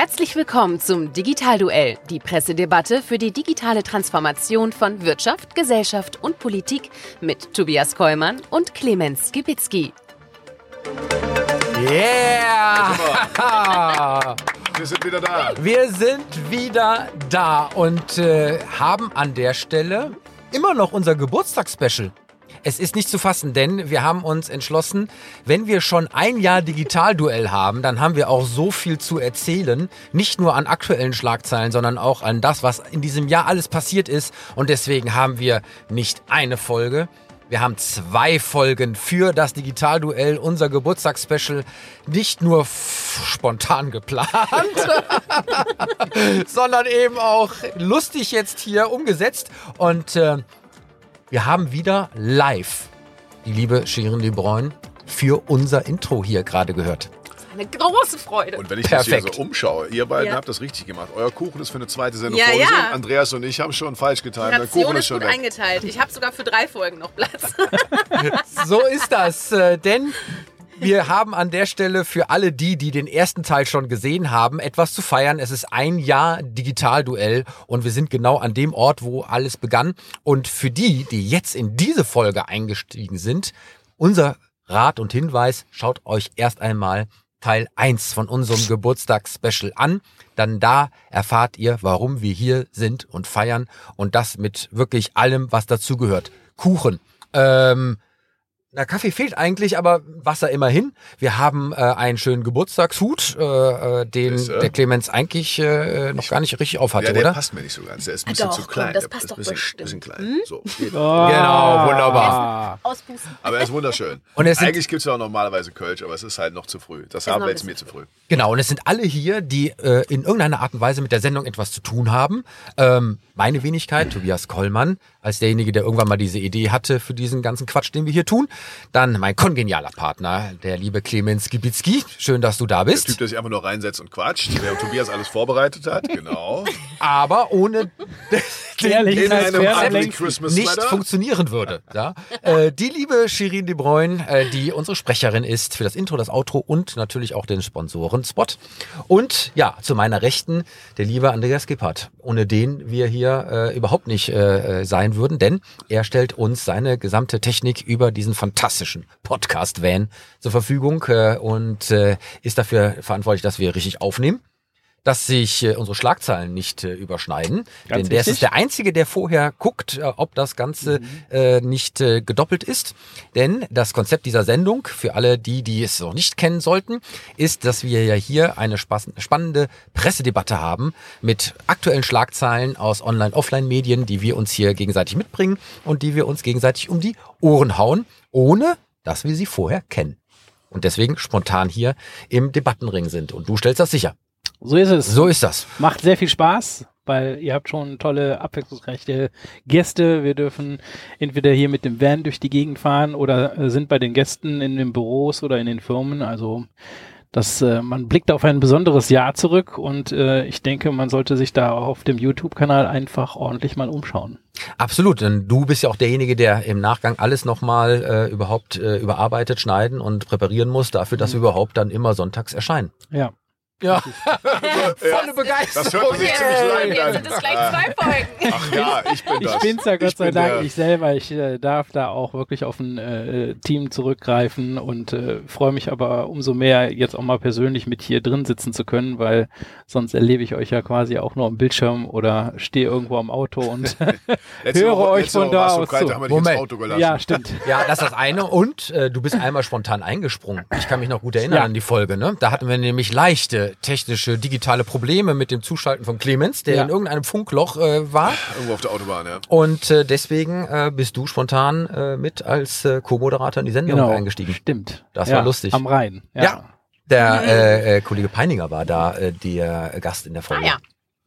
Herzlich willkommen zum Digitalduell, die Pressedebatte für die digitale Transformation von Wirtschaft, Gesellschaft und Politik mit Tobias Kollmann und Clemens Gibitzki. Yeah! Wir sind wieder da. Wir sind wieder da und äh, haben an der Stelle immer noch unser Geburtstagsspecial. Es ist nicht zu fassen, denn wir haben uns entschlossen, wenn wir schon ein Jahr Digitalduell haben, dann haben wir auch so viel zu erzählen. Nicht nur an aktuellen Schlagzeilen, sondern auch an das, was in diesem Jahr alles passiert ist. Und deswegen haben wir nicht eine Folge, wir haben zwei Folgen für das Digitalduell, unser Geburtstagsspecial, nicht nur spontan geplant, sondern eben auch lustig jetzt hier umgesetzt. Und äh, wir haben wieder live die liebe Shirin De Bruyne für unser Intro hier gerade gehört. Eine große Freude. Und wenn ich das hier Perfekt. so umschaue, ihr beiden Ja. habt das richtig gemacht. Euer Kuchen ist für eine zweite Sendung Ja, vorgesehen. ja. Andreas und ich haben schon falsch getan. Die Der Kuchen ist ist schon gut weg. eingeteilt. Ich habe sogar für drei Folgen noch Platz. So ist das, äh, denn wir haben an der Stelle für alle die, die den ersten Teil schon gesehen haben, etwas zu feiern. Es ist ein Jahr Digitalduell und wir sind genau an dem Ort, wo alles begann. Und für die, die jetzt in diese Folge eingestiegen sind, unser Rat und Hinweis, schaut euch erst einmal Teil 1 von unserem Geburtstagsspecial an. Dann da erfahrt ihr, warum wir hier sind und feiern und das mit wirklich allem, was dazugehört. Kuchen, ähm, na, Kaffee fehlt eigentlich, aber Wasser immerhin. Wir haben äh, einen schönen Geburtstagshut, äh, äh, den Das, äh, der Clemens eigentlich äh, noch gar nicht richtig aufhatte, Ja, der oder? passt mir nicht so ganz. Der ist ein bisschen Doch, zu komm, klein. das Der passt ist doch ein bisschen, bestimmt. bisschen klein. Hm? So. Genau, wunderbar. Auspusten. Aber er ist wunderschön. Und es sind- Eigentlich gibt es ja auch normalerweise Kölsch, aber es ist halt noch zu früh. Das haben wir jetzt mir zu früh. Genau, und es sind alle hier, die äh, in irgendeiner Art und Weise mit der Sendung etwas zu tun haben. Ähm, meine Wenigkeit, Tobias Kollmann, als derjenige, der irgendwann mal diese Idee hatte für diesen ganzen Quatsch, den wir hier tun. Dann mein kongenialer Partner, der liebe Clemens Gibitzki. Schön, dass du da Der bist. Typ, der sich einfach nur reinsetzt und quatscht, der Tobias alles vorbereitet hat. Genau. aber ohne In Ehrlichkeit, einem ugly. Christmas nicht Sweater. funktionieren würde. Ja? Äh, die liebe Shirin De Bruyne, äh, die unsere Sprecherin ist für das Intro, das Outro und natürlich auch den Sponsoren-Spot. Und ja, zu meiner Rechten der liebe Andreas Gippert, ohne den wir hier äh, überhaupt nicht äh, äh, sein würden, denn er stellt uns seine gesamte Technik über diesen fantastischen Podcast-Van zur Verfügung äh, und äh, ist dafür verantwortlich, dass wir richtig aufnehmen dass sich äh, unsere Schlagzeilen nicht äh, überschneiden. Ganz denn der ist der Einzige, der vorher guckt, äh, ob das Ganze äh, nicht äh, gedoppelt ist. Denn das Konzept dieser Sendung, für alle die, die es noch nicht kennen sollten, ist, dass wir ja hier eine spannende Pressedebatte haben mit aktuellen Schlagzeilen aus Online-Offline-Medien, die wir uns hier gegenseitig mitbringen und die wir uns gegenseitig um die Ohren hauen, ohne dass wir sie vorher kennen. Und deswegen spontan hier im Debattenring sind. Und du stellst das sicher. So ist es. So ist das. Macht sehr viel Spaß, weil ihr habt schon tolle, abwechslungsreiche Gäste. Wir dürfen entweder hier mit dem Van durch die Gegend fahren oder äh, sind bei den Gästen in den Büros oder in den Firmen. Also das, äh, man blickt auf ein besonderes Jahr zurück und äh, ich denke, man sollte sich da auch auf dem YouTube-Kanal einfach ordentlich mal umschauen. Absolut, denn du bist ja auch derjenige, der im Nachgang alles nochmal äh, überhaupt äh, überarbeitet, schneiden und präparieren muss, dafür, dass wir überhaupt dann immer sonntags erscheinen. Ja. Ja, volle Begeisterung. Das hört man sich ziemlich leid an. sind es gleich zwei Folgen. Ach ja, ich bin Ich das. bin's ja Gott Ich sei Dank der- ich selber. Ich äh, darf da auch wirklich auf ein äh, Team zurückgreifen und äh, freue mich aber umso mehr, jetzt auch mal persönlich mit hier drin sitzen zu können, weil sonst erlebe ich euch ja quasi auch nur am Bildschirm oder stehe irgendwo am Auto und höre Woche- euch von da aus kalt, zu. haben wir Moment. ins Auto gelassen. ja, stimmt. Ja, das ist das eine. Und äh, du bist einmal spontan eingesprungen. Ich kann mich noch gut erinnern Ja. an die Folge. Ne? Da hatten wir nämlich leichte technische, digitale Probleme mit dem Zuschalten von Clemens, der Ja. in irgendeinem Funkloch äh, war. Irgendwo auf der Autobahn, ja. Und äh, deswegen äh, bist du spontan äh, mit als äh, Co-Moderator in die Sendung Genau. eingestiegen. Stimmt. Das ja, war lustig. Am Rhein. Ja. Ja. Der äh, äh, Kollege Peininger war da äh, der Gast in der Folge. Ah ja.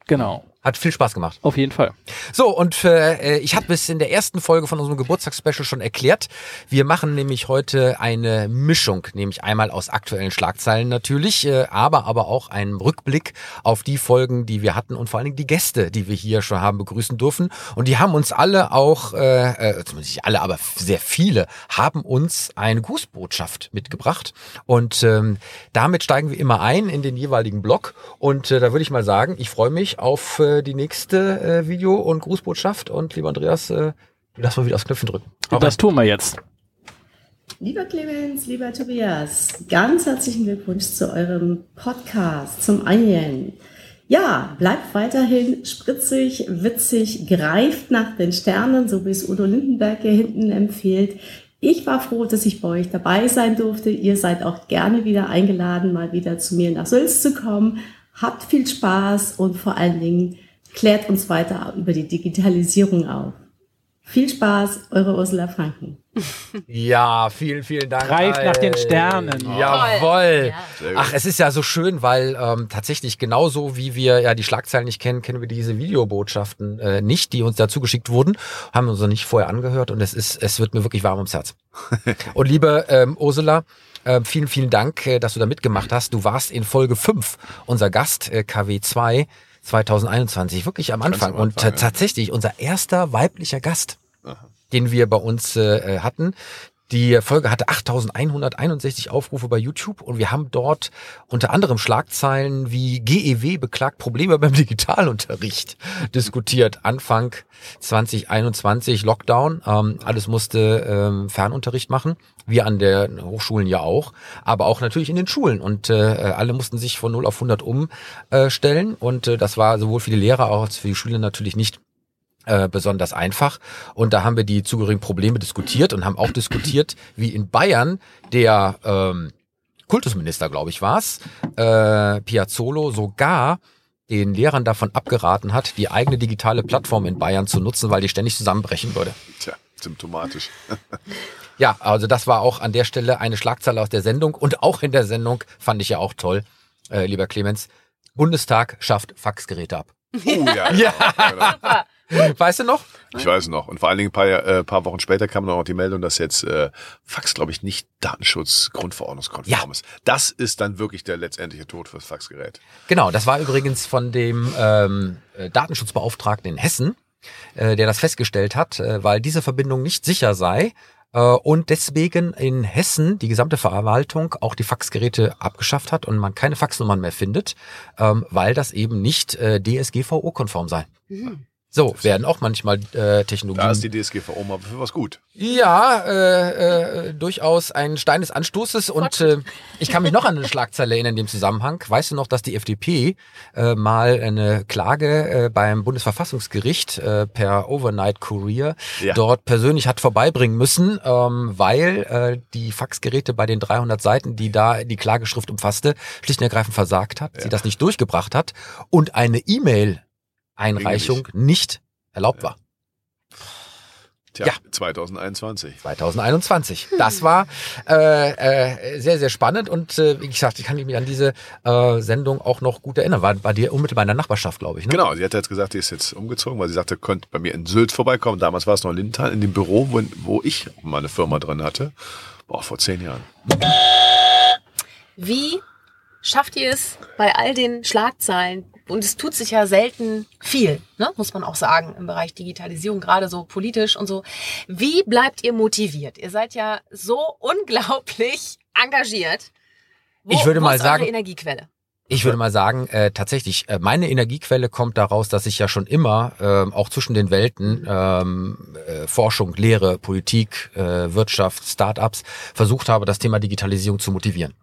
Genau. Hat viel Spaß gemacht. Auf jeden Fall. So, und äh, ich hatte es in der ersten Folge von unserem Geburtstagsspecial schon erklärt. Wir machen nämlich heute eine Mischung, nämlich einmal aus aktuellen Schlagzeilen natürlich, äh, aber aber auch einen Rückblick auf die Folgen, die wir hatten und vor allen Dingen die Gäste, die wir hier schon haben begrüßen dürfen. Und die haben uns alle auch, äh, äh, zumindest nicht alle, aber sehr viele, haben uns eine Grußbotschaft mitgebracht. Und ähm, damit steigen wir immer ein in den jeweiligen Blog. Und äh, da würde ich mal sagen, ich freue mich auf äh, die nächste äh, Video- und Grußbotschaft. Und lieber Andreas, äh, lass mal wieder aufs Knöpfchen drücken. Hau Das tun wir jetzt. Lieber Clemens, lieber Tobias, ganz herzlichen Glückwunsch zu eurem Podcast, zum Einen. Ja, bleibt weiterhin spritzig, witzig, greift nach den Sternen, so wie es Udo Lindenberg hier hinten empfiehlt. Ich war froh, dass ich bei euch dabei sein durfte. Ihr seid auch gerne wieder eingeladen, mal wieder zu mir nach Sülz zu kommen. Habt viel Spaß und vor allen Dingen klärt uns weiter über die Digitalisierung auf. Viel Spaß, eure Ursula Franken. Ja, vielen, vielen Dank. Greift nach den Sternen. Jawohl. Ja. Sehr gut. Ach, es ist ja so schön, weil ähm, tatsächlich genauso wie wir ja die Schlagzeilen nicht kennen, kennen wir diese Videobotschaften äh, nicht, die uns dazu geschickt wurden, haben wir uns noch nicht vorher angehört und es ist, es wird mir wirklich warm ums Herz. und liebe ähm, Ursula, äh, vielen, vielen Dank, äh, dass du da mitgemacht hast. Du warst in Folge 5 unser Gast, äh, KW2 2021, wirklich am Anfang. am und Anfang, äh, ja. tatsächlich unser erster weiblicher Gast, den wir bei uns äh, hatten. Die Folge hatte 8161 Aufrufe bei YouTube und wir haben dort unter anderem Schlagzeilen wie GEW beklagt Probleme beim Digitalunterricht diskutiert. Anfang 2021 Lockdown, ähm, alles musste ähm, Fernunterricht machen. Wir an den Hochschulen ja auch, aber auch natürlich in den Schulen und äh, alle mussten sich von 0 auf 100 umstellen und äh, das war sowohl für die Lehrer als für die Schüler natürlich nicht äh, besonders einfach. Und da haben wir die zugehörigen Probleme diskutiert und haben auch diskutiert, wie in Bayern der ähm, Kultusminister, glaube ich, war's, äh, Piazzolo sogar den Lehrern davon abgeraten hat, die eigene digitale Plattform in Bayern zu nutzen, weil die ständig zusammenbrechen würde. Tja, symptomatisch. Ja, also das war auch an der Stelle eine Schlagzeile aus der Sendung und auch in der Sendung fand ich ja auch toll, äh, lieber Clemens. Bundestag schafft Faxgeräte ab. Oh, ja, Ja. Genau. Weißt du noch? Ich weiß noch. Und vor allen Dingen ein paar, äh, paar Wochen später kam noch die Meldung, dass jetzt äh, Fax, glaube ich, nicht Datenschutz-Grundverordnungskonform Ja. ist. Das ist dann wirklich der letztendliche Tod fürs Faxgerät. Genau, das war übrigens von dem ähm, äh, Datenschutzbeauftragten in Hessen, äh, der das festgestellt hat, äh, weil diese Verbindung nicht sicher sei äh, und deswegen in Hessen die gesamte Verwaltung auch die Faxgeräte abgeschafft hat und man keine Faxnummern mehr findet, ähm, weil das eben nicht äh, DSGVO-konform sei. So werden auch manchmal äh, Technologien. Da ist die DSGVO mal für was gut. Ja, äh, äh, durchaus ein Stein des Anstoßes und äh, ich kann mich noch an eine Schlagzeile erinnern in dem Zusammenhang. Weißt du noch, dass die FDP äh, mal eine Klage äh, beim Bundesverfassungsgericht äh, per Overnight Courier Ja. dort persönlich hat vorbeibringen müssen, ähm, weil äh, die Faxgeräte bei den 300 Seiten, die da die Klageschrift umfasste, schlicht und ergreifend versagt hat, sie das nicht durchgebracht hat und eine E-Mail-Einreichung nicht erlaubt war. Tja, Ja. 2021. 2021. Das war äh, äh, sehr, sehr spannend und äh, wie gesagt, ich kann mich an diese äh, Sendung auch noch gut erinnern. War bei dir unmittelbar in der Nachbarschaft, glaube ich. Ne? Genau, sie hat jetzt gesagt, die ist jetzt umgezogen, weil sie sagte, könnt bei mir in Sylt vorbeikommen. Damals war es noch in Lindenthal, in dem Büro, wo, wo ich meine Firma drin hatte. Boah, vor zehn Jahren. Wie schafft ihr es bei all den Schlagzeilen? Und es tut sich ja selten viel, ne? muss man auch sagen, im Bereich Digitalisierung, gerade so politisch und so. Wie bleibt ihr motiviert? Ihr seid ja so unglaublich engagiert. Wo, Ich würde mal sagen- Energiequelle. Ich würde mal sagen, äh, tatsächlich, äh, meine Energiequelle kommt daraus, dass ich ja schon immer ähm, auch zwischen den Welten ähm, äh, Forschung, Lehre, Politik, äh, Wirtschaft, Startups versucht habe, das Thema Digitalisierung zu motivieren.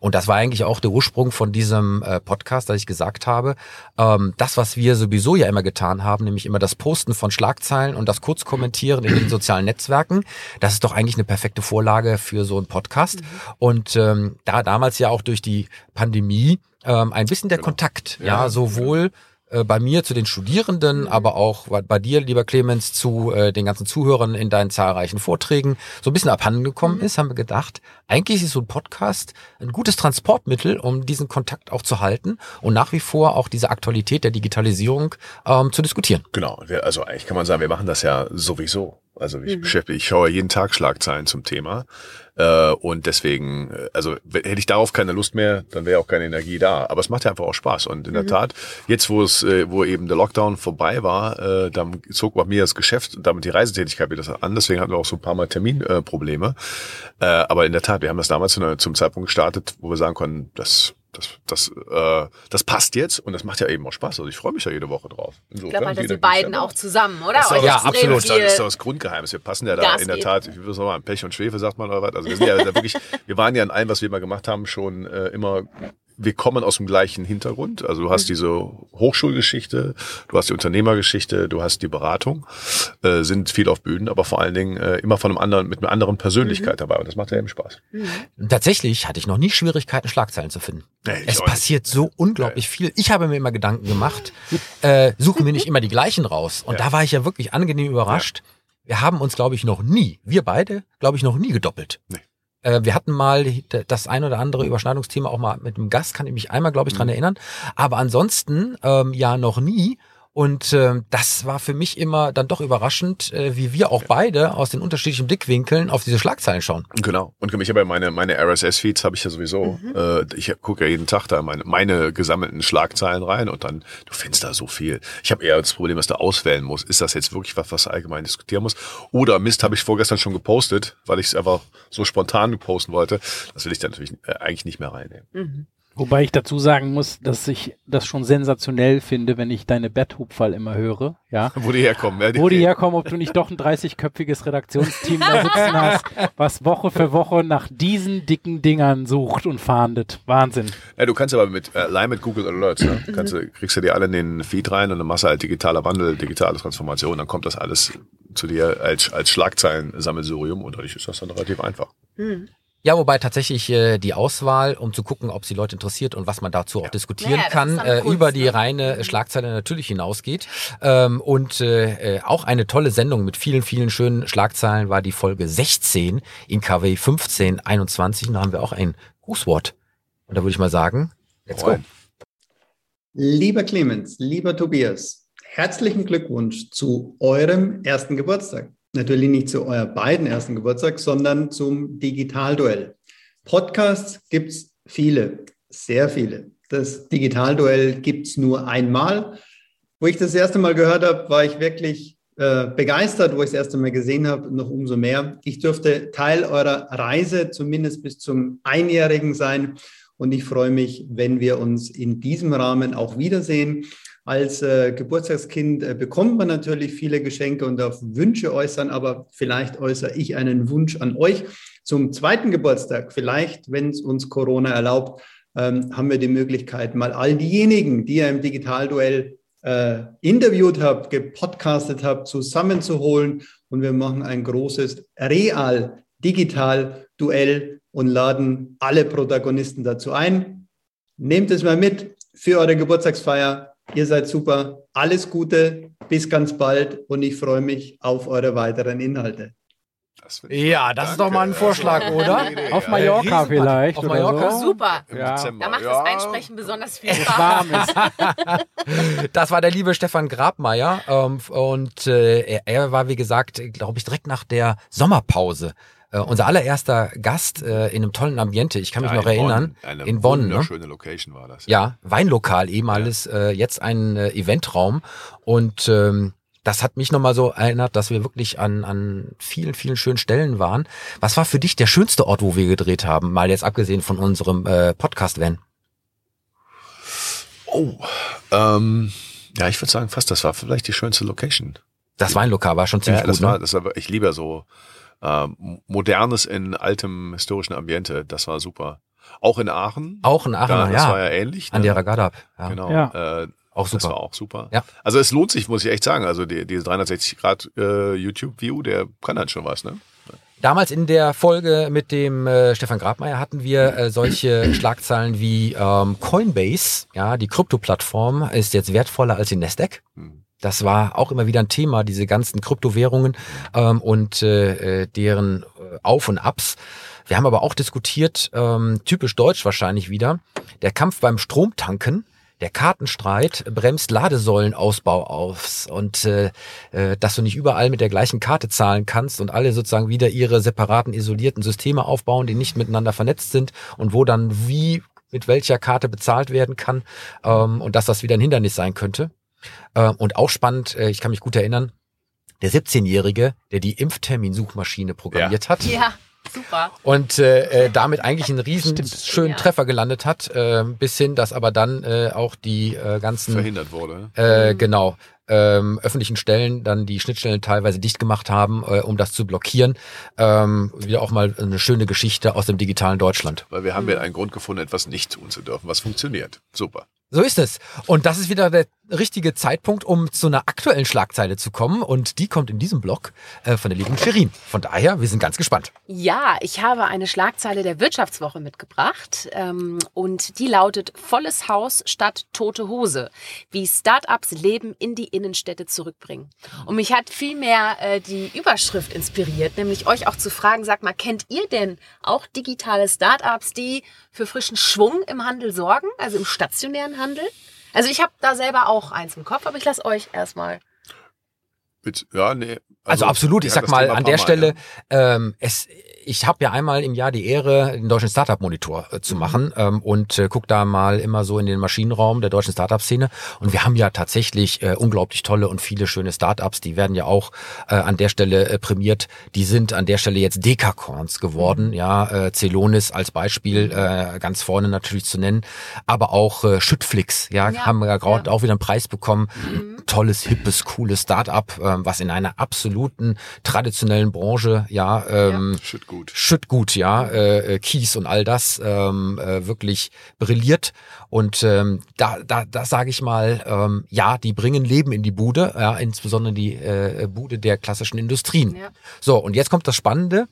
Und das war eigentlich auch der Ursprung von diesem äh, Podcast, dass ich gesagt habe, ähm, das, was wir sowieso ja immer getan haben, nämlich immer das Posten von Schlagzeilen und das Kurzkommentieren in den sozialen Netzwerken, das ist doch eigentlich eine perfekte Vorlage für so einen Podcast. Und ähm, da damals ja auch durch die Pandemie ähm, ein bisschen der Kontakt, ja, Ja, sowohl äh, bei mir zu den Studierenden, aber auch bei- dir, lieber Clemens, zu äh, den ganzen Zuhörern in deinen zahlreichen Vorträgen. So ein bisschen abhanden gekommen ist, haben wir gedacht, eigentlich ist so ein Podcast ein gutes Transportmittel, um diesen Kontakt auch zu halten und nach wie vor auch diese Aktualität der Digitalisierung ähm, zu diskutieren. Genau, also eigentlich kann man sagen, wir machen das ja sowieso. Also Mhm. ich beschäftige, ich schaue jeden Tag Schlagzeilen zum Thema. Äh, und deswegen, äh, also hätte ich darauf keine Lust mehr, dann wäre auch keine Energie da. Aber es macht ja einfach auch Spaß. Und in Mhm. der Tat, jetzt wo es, äh, wo eben der Lockdown vorbei war, äh, dann zog bei mir das Geschäft und damit die Reisetätigkeit wieder an. Deswegen hatten wir auch so ein paar Mal Terminprobleme. Äh, aber in der Tat, wir haben das damals zum Zeitpunkt gestartet, wo wir sagen konnten, das das, das, äh, das passt jetzt und das macht ja eben auch Spaß. Also ich freue mich ja jede Woche drauf. Ich Insofern, glaube halt, dass die beiden auch zusammen, oder? das ist Ja, absolut. Das ist doch- das Grundgeheimnis. Wir passen ja da Gas in der. Tat, ich würde sagen, Pech und Schwefel sagt man oder was. Also wir sind ja da wirklich, wir waren ja in allem, was wir immer gemacht haben, schon äh, immer wir kommen aus dem gleichen Hintergrund. Also du hast Mhm. diese Hochschulgeschichte, du hast die Unternehmergeschichte, du hast die Beratung, äh, sind viel auf Bühnen, aber vor allen Dingen äh, immer von einem anderen, mit einer anderen Persönlichkeit Mhm. dabei. Und das macht ja eben Spaß. Und tatsächlich hatte ich noch nie Schwierigkeiten, Schlagzeilen zu finden. Nee, es auch nicht. passiert so unglaublich viel. Ich habe mir immer Gedanken gemacht, äh, suchen wir nicht immer die gleichen raus. Und Ja. da war ich ja wirklich angenehm überrascht. Wir haben uns, glaube ich, noch nie, wir beide, glaube ich, noch nie gedoppelt. Nee. Äh, wir hatten mal das ein oder andere Überschneidungsthema auch mal mit einem Gast, kann ich mich einmal, glaube ich, dran erinnern. Aber ansonsten ähm, ja noch nie. Und ähm, das war für mich immer dann doch überraschend, äh, wie wir auch beide aus den unterschiedlichen Blickwinkeln auf diese Schlagzeilen schauen. Genau. Und ich habe ja meine, meine RSS-Feeds habe ich ja sowieso. Äh, ich gucke ja jeden Tag da meine, meine gesammelten Schlagzeilen rein und dann, du findest da so viel. Ich habe eher das Problem, dass du auswählen musst. Ist das jetzt wirklich was, was du allgemein diskutieren muss? Oder Mist, habe ich vorgestern schon gepostet, weil ich es einfach so spontan posten wollte. Das will ich dann natürlich äh, eigentlich nicht mehr reinnehmen. Mhm. Wobei ich dazu sagen muss, dass ich das schon sensationell finde, wenn ich deine Betthupferl immer höre, ja. Wo die herkommen. Ja, Wo die herkommen, ob du nicht doch ein 30-köpfiges Redaktionsteam da sitzen hast, was Woche für Woche nach diesen dicken Dingern sucht und fahndet. Wahnsinn. Ja, du kannst aber mit, äh, allein mit Google Alerts, ne? kannst du, kriegst du die alle in den Feed rein und dann machst du halt digitaler Wandel, digitale Transformation, dann kommt das alles zu dir als, als Schlagzeilen-Sammelsurium und dadurch ist das dann relativ einfach. Mhm. Ja, wobei tatsächlich äh, die Auswahl, um zu gucken, ob sie Leute interessiert und was man dazu auch diskutieren Ja, das kann, äh, Kunst, über die ne? reine Schlagzeile natürlich hinausgeht. Ähm, und äh, äh, auch eine tolle Sendung mit vielen, vielen schönen Schlagzeilen war die Folge 16 in KW 1521. Und da haben wir auch ein Grußwort. Und da würde ich mal sagen, let's go. Lieber Clemens, lieber Tobias, herzlichen Glückwunsch zu eurem ersten Geburtstag. Natürlich nicht zu euer beiden ersten Geburtstag, sondern zum Digitalduell. Podcasts gibt's viele, sehr viele. Das Digitalduell gibt's nur einmal. Wo ich das erste Mal gehört habe, war ich wirklich äh, begeistert, wo ich das erste Mal gesehen habe, noch umso mehr. Ich durfte Teil eurer Reise zumindest bis zum Einjährigen sein. Und ich freue mich, wenn wir uns in diesem Rahmen auch wiedersehen. Als äh, Geburtstagskind äh, bekommt man natürlich viele Geschenke und darf Wünsche äußern, aber vielleicht äußere ich einen Wunsch an euch zum zweiten Geburtstag. Vielleicht, wenn es uns Corona erlaubt, ähm, haben wir die Möglichkeit, mal all diejenigen, die ihr im Digitalduell äh, interviewt habt, gepodcastet habt, zusammenzuholen. Und wir machen ein großes Real-Digital-Duell und laden alle Protagonisten dazu ein. Nehmt es mal mit für eure Geburtstagsfeier. Ihr seid super. Alles Gute. Bis ganz bald. Und ich freue mich auf eure weiteren Inhalte. Das Ja, das ist Danke. doch mal ein Vorschlag, Das ist oder? Idee, Auf ja. Mallorca vielleicht Auf oder Mallorca? so. Super. Ja. Da macht ja. das Einsprechen besonders viel Spaß. warm ist. Das war der liebe Stefan Grabmeier ähm, und äh, er, er war, wie gesagt, glaube ich, direkt nach der Sommerpause. Äh, unser allererster Gast äh, in einem tollen Ambiente. Ich kann mich Ja, noch in erinnern. Bonn. Eine in Bonn, ne? wunderschöne Location war das. Ja, Weinlokal, ehemals äh, jetzt ein äh, Eventraum. Und ähm, das hat mich nochmal so erinnert, dass wir wirklich an, an vielen, vielen schönen Stellen waren. Was war für dich der schönste Ort, wo wir gedreht haben? Mal jetzt abgesehen von unserem äh, Podcast-Van. Oh, ähm, ja, ich würde sagen fast, das war vielleicht die schönste Location. Das Weinlokal war schon ziemlich ja, das gut. war, ne? das war, ich liebe ja so ähm, modernes in altem historischen Ambiente. Das war super. Auch in Aachen. Auch in Aachen, da, das ja. war ja ähnlich. An ne? der Ragadab. Ja. Genau. Ja. Äh, Auch Das super. war auch super. Ja. Also es lohnt sich, muss ich echt sagen. Also die, diese 360 Grad äh, YouTube-View, der kann halt schon was, ne? Damals in der Folge mit dem äh, Stefan Grabmeier hatten wir äh, solche Schlagzeilen wie ähm, Coinbase, ja, die Krypto-Plattform ist jetzt wertvoller als die Nasdaq. Das war auch immer wieder ein Thema, diese ganzen Kryptowährungen ähm, und äh, äh, deren äh, Auf und Abs. Wir haben aber auch diskutiert, ähm, typisch deutsch wahrscheinlich wieder, der Kampf beim Stromtanken. Der Kartenstreit bremst Ladesäulenausbau aus und äh, äh, dass du nicht überall mit der gleichen Karte zahlen kannst und alle sozusagen wieder ihre separaten isolierten Systeme aufbauen, die nicht miteinander vernetzt sind und wo dann wie mit welcher Karte bezahlt werden kann ähm, und dass das wieder ein Hindernis sein könnte. Äh, und auch spannend, äh, ich kann mich gut erinnern, der 17-Jährige, der die Impfterminsuchmaschine programmiert hat Ja, super. und äh, äh, damit eigentlich einen riesen schönen Ja. Treffer gelandet hat, äh, bis hin, dass aber dann äh, auch die äh, ganzen Verhindert wurde. äh, genau ähm, öffentlichen Stellen dann die Schnittstellen teilweise dicht gemacht haben, äh, um das zu blockieren. Ähm, wieder auch mal eine schöne Geschichte aus dem digitalen Deutschland. Weil wir haben ja einen Grund gefunden, etwas nicht tun zu dürfen, was funktioniert. Super. So ist es. Und das ist wieder der richtige Zeitpunkt, um zu einer aktuellen Schlagzeile zu kommen. Und die kommt in diesem Blog äh, von der lieben Shirin. Von daher, wir sind ganz gespannt. Ja, ich habe eine Schlagzeile der Wirtschaftswoche mitgebracht ähm, und die lautet Volles Haus statt tote Hose, wie Startups Leben in die Innenstädte zurückbringen. Und mich hat vielmehr äh, die Überschrift inspiriert, nämlich euch auch zu fragen, sag mal, kennt ihr denn auch digitale Startups, die für frischen Schwung im Handel sorgen, also im stationären Handel? Also ich habe da selber auch eins im Kopf, aber ich lasse euch erstmal. Ja, nee. Also, absolut, ich sag mal Thema an der paar Stelle, ja. ähm, es, ich habe ja einmal im Jahr die Ehre, den deutschen Startup-Monitor äh, zu machen ähm, und äh, guck da mal immer so in den Maschinenraum der deutschen Startup-Szene. Und wir haben ja tatsächlich äh, unglaublich tolle und viele schöne Startups, die werden ja auch äh, an der Stelle äh, prämiert. Die sind an der Stelle jetzt Dekacorns geworden, ja, äh, Celonis als Beispiel äh, ganz vorne natürlich zu nennen, aber auch äh, Schüttflix, ja, Ja, haben wir gerade ja. auch wieder einen Preis bekommen. Tolles, hippes, cooles Startup, ähm, was in einer absoluten traditionellen Branche, ja, ähm, Shit gut. Schüttgut, ja, äh, äh, Kies und all das ähm, äh, wirklich brilliert. Und ähm, da, da, da sage ich mal, ähm, ja, die bringen Leben in die Bude, ja, insbesondere die äh, Bude der klassischen Industrien. Ja. So, und jetzt kommt das Spannende.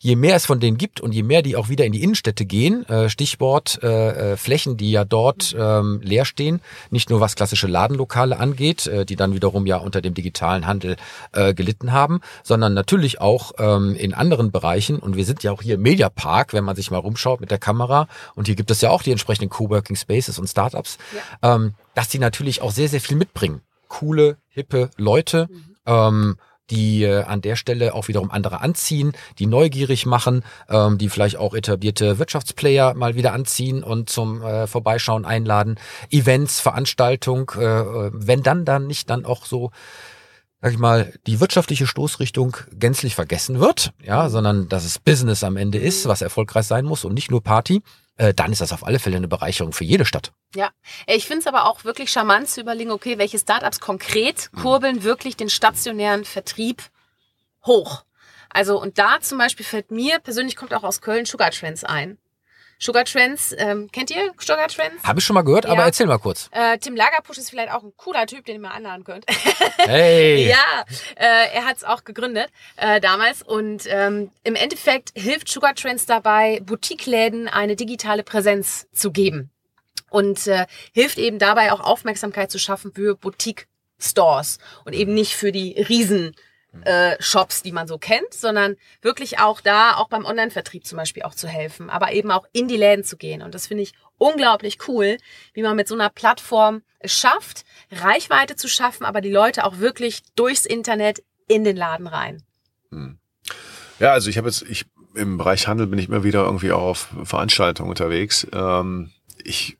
Je mehr es von denen gibt und je mehr die auch wieder in die Innenstädte gehen, äh, Stichwort äh, äh, Flächen, die ja dort ähm, leer stehen, nicht nur was klassische Ladenlokale angeht, äh, die dann wiederum ja unter dem digitalen Handel äh, gelitten haben, sondern natürlich auch ähm, in anderen Bereichen. Und wir sind ja auch hier im Mediapark, wenn man sich mal rumschaut mit der Kamera. Und hier gibt es ja auch die entsprechenden Coworking Spaces und Startups, ähm, dass die natürlich auch sehr, sehr viel mitbringen. Coole, hippe Leute. Ähm, die äh, an der Stelle auch wiederum andere anziehen, die neugierig machen, ähm, die vielleicht auch etablierte Wirtschaftsplayer mal wieder anziehen und zum äh, Vorbeischauen einladen, Events, Veranstaltung, äh, äh, wenn dann dann nicht dann auch so sag ich mal, die wirtschaftliche Stoßrichtung gänzlich vergessen wird, ja, sondern dass es Business am Ende ist, was erfolgreich sein muss und nicht nur Party, äh, dann ist das auf alle Fälle eine Bereicherung für jede Stadt. Ja, ich finde es aber auch wirklich charmant zu überlegen, okay, welche Startups konkret Mhm. kurbeln wirklich den stationären Vertrieb hoch. Also und da zum Beispiel fällt mir persönlich kommt auch aus Köln Sugar Trends ein. Sugar Trends, ähm, kennt ihr Sugar Trends? Habe ich schon mal gehört, aber Ja. erzähl mal kurz. Äh, Tim Lagerpusch ist vielleicht auch ein cooler Typ, den ihr mal anladen könnt. Hey! Ja, äh, er hat es auch gegründet äh, damals und ähm, im Endeffekt hilft Sugar Trends dabei, Boutiqueläden eine digitale Präsenz zu geben und äh, hilft eben dabei auch Aufmerksamkeit zu schaffen für Boutique Stores und eben nicht für die Riesen äh, Shops, die man so kennt, sondern wirklich auch da, auch beim Online-Vertrieb zum Beispiel auch zu helfen, aber eben auch in die Läden zu gehen. Und das finde ich unglaublich cool, wie man mit so einer Plattform es schafft, Reichweite zu schaffen, aber die Leute auch wirklich durchs Internet in den Laden rein. Ja, also ich habe jetzt, ich im Bereich Handel bin ich immer wieder irgendwie auch auf Veranstaltungen unterwegs. Ähm, ich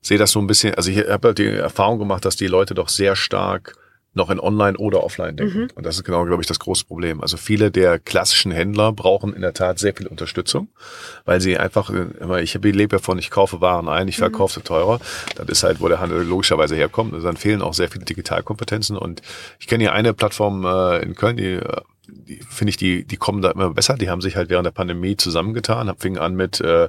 sehe das so ein bisschen, also ich habe halt die Erfahrung gemacht, dass die Leute doch sehr stark noch in Online oder Offline denken. Und das ist genau, glaube ich, das große Problem. Also viele der klassischen Händler brauchen in der Tat sehr viel Unterstützung, weil sie einfach, äh, immer, ich lebe davon, ich kaufe Waren ein, ich verkaufe sie teurer. Das ist halt, wo der Handel logischerweise herkommt. Also dann fehlen auch sehr viele Digitalkompetenzen. Und ich kenne hier eine Plattform äh, in Köln, die äh, die finde ich, die, die kommen da immer besser. Die haben sich halt während der Pandemie zusammengetan, fingen an mit, äh,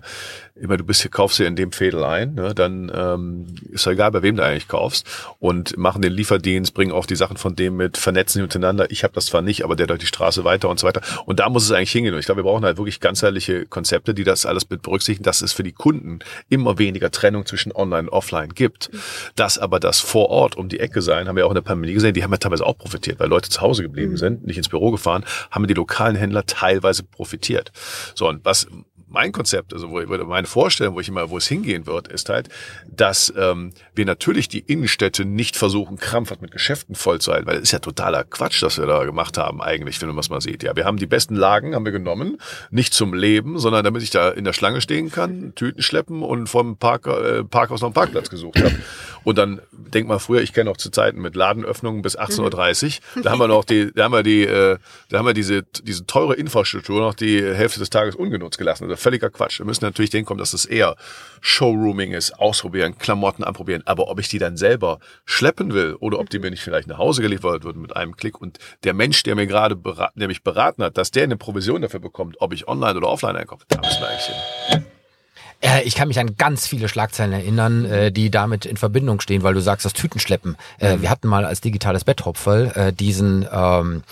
immer du bist hier, kaufst dir in dem Fädel ein, ne, dann ähm, ist ja egal, bei wem du eigentlich kaufst und machen den Lieferdienst, bringen auch die Sachen von dem mit, vernetzen die miteinander. Ich habe das zwar nicht, aber der durch die Straße weiter und so weiter. Und da muss es eigentlich hingehen. Und ich glaube, wir brauchen halt wirklich ganzheitliche Konzepte, die das alles mit berücksichtigen, dass es für die Kunden immer weniger Trennung zwischen Online und Offline gibt. Dass aber das vor Ort um die Ecke sein, haben wir auch in der Pandemie gesehen, die haben ja teilweise auch profitiert, weil Leute zu Hause geblieben sind, nicht ins Büro gefahren, haben die lokalen Händler teilweise profitiert. So, und was mein Konzept, also wo, meine Vorstellung, wo ich immer, wo es hingehen wird, ist halt, dass ähm, wir natürlich die Innenstädte nicht versuchen, krampfhaft mit Geschäften voll zu halten, weil das ist ja totaler Quatsch, was wir da gemacht haben, eigentlich, wenn man es mal sieht. Ja, wir haben die besten Lagen, haben wir genommen, nicht zum Leben, sondern damit ich da in der Schlange stehen kann, Tüten schleppen und vom Park, äh, Parkhaus noch einen Parkplatz gesucht habe. Und dann denk mal früher, ich kenne noch zu Zeiten mit Ladenöffnungen bis 18.30 Uhr. Da haben wir noch die, da haben wir die, äh, da haben wir diese, diese teure Infrastruktur noch die Hälfte des Tages ungenutzt gelassen. Also völliger Quatsch. Wir müssen natürlich denken kommen, dass es eher Showrooming ist, ausprobieren, Klamotten anprobieren. Aber ob ich die dann selber schleppen will oder ob die mir nicht vielleicht nach Hause geliefert wird mit einem Klick und der Mensch, der mir gerade, beraten, der mich beraten hat, dass der eine Provision dafür bekommt, ob ich online oder offline einkaufe, da müssen wir eigentlich hin. Äh, ich kann mich an ganz viele Schlagzeilen erinnern, äh, die damit in Verbindung stehen, weil du sagst, das Tütenschleppen. Äh, mhm. Wir hatten mal als digitales Betthopferl äh, diesen ähm,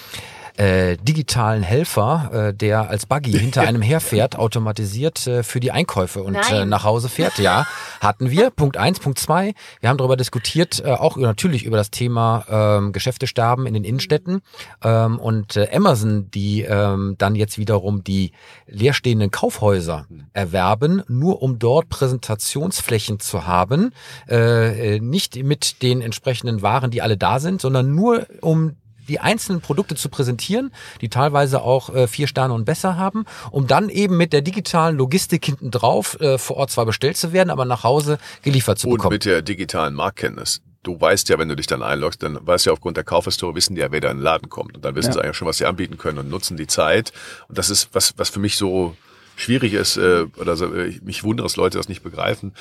äh, digitalen Helfer, äh, der als Buggy hinter einem herfährt, automatisiert äh, für die Einkäufe und äh, nach Hause fährt. Ja, hatten wir. Punkt eins, Punkt zwei. Wir haben darüber diskutiert, äh, auch natürlich über das Thema ähm, Geschäfte sterben in den Innenstädten ähm, und äh, Amazon, die ähm, dann jetzt wiederum die leerstehenden Kaufhäuser erwerben, nur um dort Präsentationsflächen zu haben, äh, äh nicht mit den entsprechenden Waren, die alle da sind, sondern nur um die einzelnen Produkte zu präsentieren, die teilweise auch äh, vier Sterne und besser haben, um dann eben mit der digitalen Logistik hinten drauf äh, vor Ort zwar bestellt zu werden, aber nach Hause geliefert zu und bekommen. Und mit der digitalen Marktkenntnis. Du weißt ja, wenn du dich dann einloggst, dann weißt du ja aufgrund der Kaufhistorie, wissen die ja, wer da in den Laden kommt. Und dann wissen ja. sie eigentlich schon, was sie anbieten können und nutzen die Zeit. Und das ist, was, was für mich so schwierig ist, äh, oder so, ich mich wundere, dass Leute das nicht begreifen.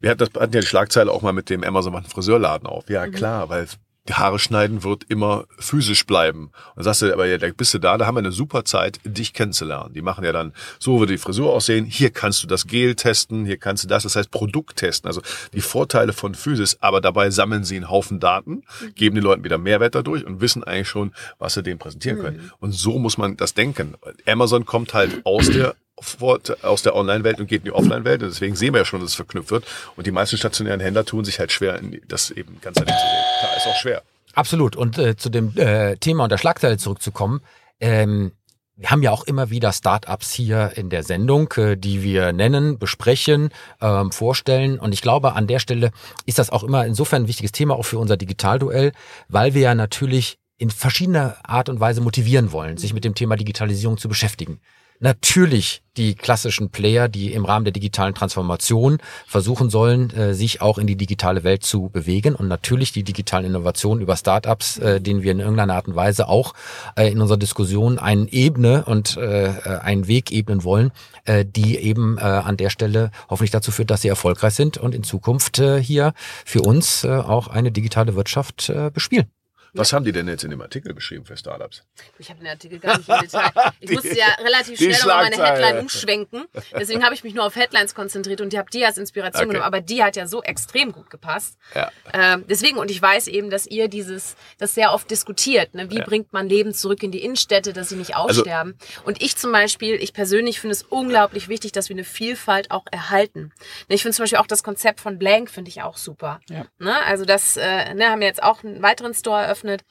Wir hatten, das, hatten ja die Schlagzeile auch mal mit dem Amazon macht einen Friseurladen auf. Ja, mhm. klar, weil die Haare schneiden wird immer physisch bleiben. Und dann sagst du, aber ja, da bist du da, da haben wir eine super Zeit, dich kennenzulernen. Die machen ja dann, so würde die Frisur aussehen, hier kannst du das Gel testen, hier kannst du das, das heißt Produkt testen. Also die Vorteile von Physis, aber dabei sammeln sie einen Haufen Daten, geben den Leuten wieder Mehrwert dadurch und wissen eigentlich schon, was sie denen präsentieren können. Mhm. Und so muss man das denken. Amazon kommt halt aus der aus der Online-Welt und geht in die Offline-Welt. Und deswegen sehen wir ja schon, dass es verknüpft wird. Und die meisten stationären Händler tun sich halt schwer, das eben ganzheitlich zu sehen. Klar, ist auch schwer. Absolut. Und äh, zu dem äh, Thema und der Schlagzeile zurückzukommen. Ähm, wir haben ja auch immer wieder Startups hier in der Sendung, äh, die wir nennen, besprechen, ähm, vorstellen. Und ich glaube, an der Stelle ist das auch immer insofern ein wichtiges Thema auch für unser Digitalduell, weil wir ja natürlich in verschiedener Art und Weise motivieren wollen, sich mit dem Thema Digitalisierung zu beschäftigen natürlich die klassischen Player, die im Rahmen der digitalen Transformation versuchen sollen, äh, sich auch in die digitale Welt zu bewegen und natürlich die digitalen Innovationen über Startups, äh, denen wir in irgendeiner Art und Weise auch äh, in unserer Diskussion einen Ebene und äh, äh einen Weg ebnen wollen, äh, die eben äh, an der Stelle hoffentlich dazu führt, dass sie erfolgreich sind und in Zukunft äh, hier für uns äh, auch eine digitale Wirtschaft äh, bespielen. Was haben die denn jetzt in dem Artikel beschrieben für Startups? Ich habe den Artikel gar nicht im Detail. Ich die, musste ja relativ schnell meine Headline umschwenken. Deswegen habe ich mich nur auf Headlines konzentriert und die habe die als Inspiration okay. genommen. Aber die hat ja so extrem gut gepasst. Ja. Ähm, deswegen, und ich weiß eben, dass ihr dieses, das sehr oft diskutiert. Ne? Wie ja. bringt man Leben zurück in die Innenstädte, dass sie nicht also aussterben? Also, und ich zum Beispiel, ich persönlich finde es unglaublich wichtig, dass wir eine Vielfalt auch erhalten. Ich finde zum Beispiel auch das Konzept von Blank finde ich auch super. Ja. Ne? Also das, äh, ne, haben wir jetzt auch einen weiteren Store eröffnet eröffnet.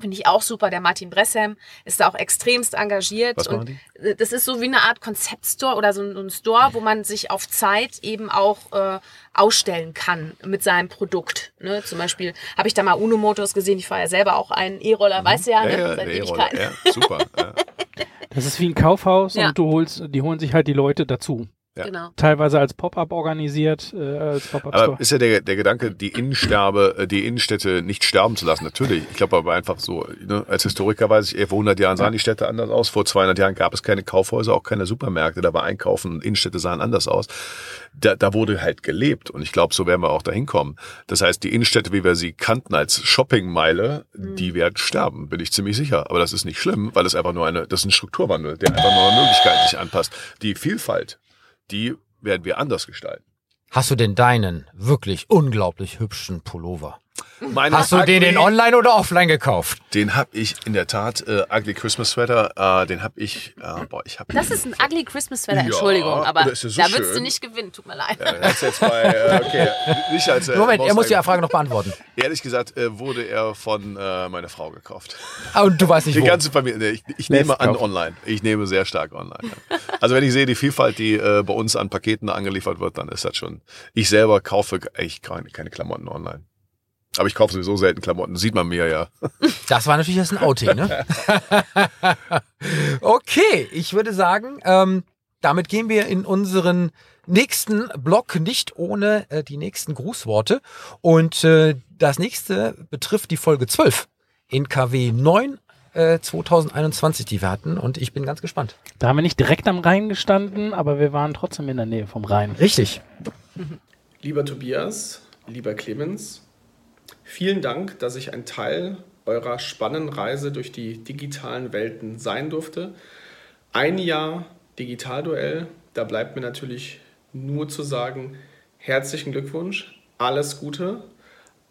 Finde ich auch super. Der Martin Bressem ist da auch extremst engagiert. Was und die? das ist so wie eine Art Konzeptstore oder so ein, Store, wo man sich auf Zeit eben auch äh, ausstellen kann mit seinem Produkt. Ne? Zum Beispiel habe ich da mal Uno Motors gesehen. Ich fahre ja selber auch einen E-Roller, mhm. weißt du ja, ne? ja, seit Ewigkeiten. Ja, super. Ja. Das ist wie ein Kaufhaus ja. und du holst, die holen sich halt die Leute dazu. Ja. Genau. Teilweise als Pop-up organisiert, äh, als Pop-up Aber ist ja der, der Gedanke, die Innensterbe, äh, die Innenstädte nicht sterben zu lassen. Natürlich. Ich glaube aber einfach so, ne, als Historiker weiß ich, eh, vor 100 Jahren sahen die Städte anders aus. Vor 200 Jahren gab es keine Kaufhäuser, auch keine Supermärkte. Da war Einkaufen und Innenstädte sahen anders aus. Da, da wurde halt gelebt. Und ich glaube, so werden wir auch dahin kommen. Das heißt, die Innenstädte, wie wir sie kannten als Shoppingmeile, die werden sterben, bin ich ziemlich sicher. Aber das ist nicht schlimm, weil es einfach nur eine, das ist ein Strukturwandel, der einfach neue Möglichkeiten sich anpasst. Die Vielfalt, die werden wir anders gestalten. Hast du denn deinen wirklich unglaublich hübschen Pullover? Meine Hast du den in Ugly- online oder offline gekauft? Den habe ich in der Tat, äh, Ugly Christmas Sweater, äh, den habe ich, äh, boah, ich habe Das ist ein ugly Christmas Sweater, Ja, Entschuldigung, aber das ist so da würdest du nicht gewinnen, tut mir leid. Ja, das jetzt bei, äh, okay, nicht als äh, Moment, er muss die Frage noch beantworten. Ehrlich gesagt äh, wurde er von äh, meiner Frau gekauft. Ah, Und du weißt nicht Die wo. ganze Familie, nee, ich, ich nehme an kaufen. online. Ich nehme sehr stark online. Ja. Also wenn ich sehe die Vielfalt, die äh, bei uns an Paketen angeliefert wird, dann ist das schon. Ich selber kaufe eigentlich keine, keine Klamotten online. Aber ich kaufe sowieso selten Klamotten, sieht man mir ja. Das war natürlich jetzt ein Outing, ne? okay, ich würde sagen, ähm, damit gehen wir in unseren nächsten Block nicht ohne äh, die nächsten Grußworte. Und äh, das nächste betrifft die Folge 12 in KW 9 äh, 2021, die wir hatten. Und ich bin ganz gespannt. Da haben wir nicht direkt am Rhein gestanden, aber wir waren trotzdem in der Nähe vom Rhein. Richtig. Lieber Tobias, lieber Clemens, vielen Dank, dass ich ein Teil eurer spannenden Reise durch die digitalen Welten sein durfte. Ein Jahr Digitalduell, da bleibt mir natürlich nur zu sagen, herzlichen Glückwunsch, alles Gute.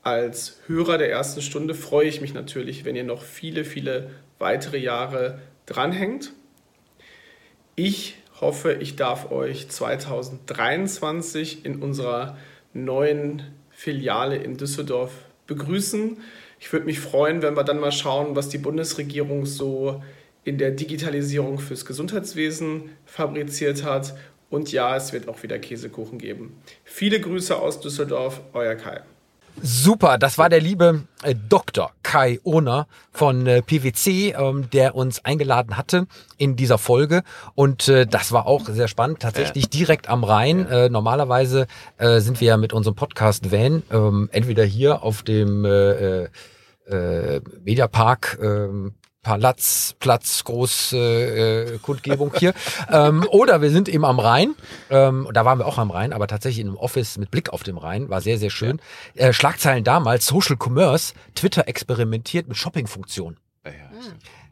Als Hörer der ersten Stunde freue ich mich natürlich, wenn ihr noch viele, viele weitere Jahre dranhängt. Ich hoffe, ich darf euch 2023 in unserer neuen Filiale in Düsseldorf begrüßen. Ich würde mich freuen, wenn wir dann mal schauen, was die Bundesregierung so in der Digitalisierung fürs Gesundheitswesen fabriziert hat. Und ja, es wird auch wieder Käsekuchen geben. Viele Grüße aus Düsseldorf, euer Kai. Super, das war der liebe äh, Dr. Kai Ohner von äh, PwC, ähm, der uns eingeladen hatte in dieser Folge. Und äh, das war auch sehr spannend, tatsächlich direkt am Rhein. Äh, normalerweise äh, sind wir ja mit unserem Podcast Van ähm, entweder hier auf dem äh, äh, Mediapark. Ähm, Palaz, Platz, Groß, äh, äh, Kundgebung hier. ähm, oder wir sind eben am Rhein. Ähm, da waren wir auch am Rhein, aber tatsächlich in einem Office mit Blick auf dem Rhein. War sehr, sehr schön. Äh, Schlagzeilen damals, Social Commerce, Twitter experimentiert mit Shopping-Funktionen.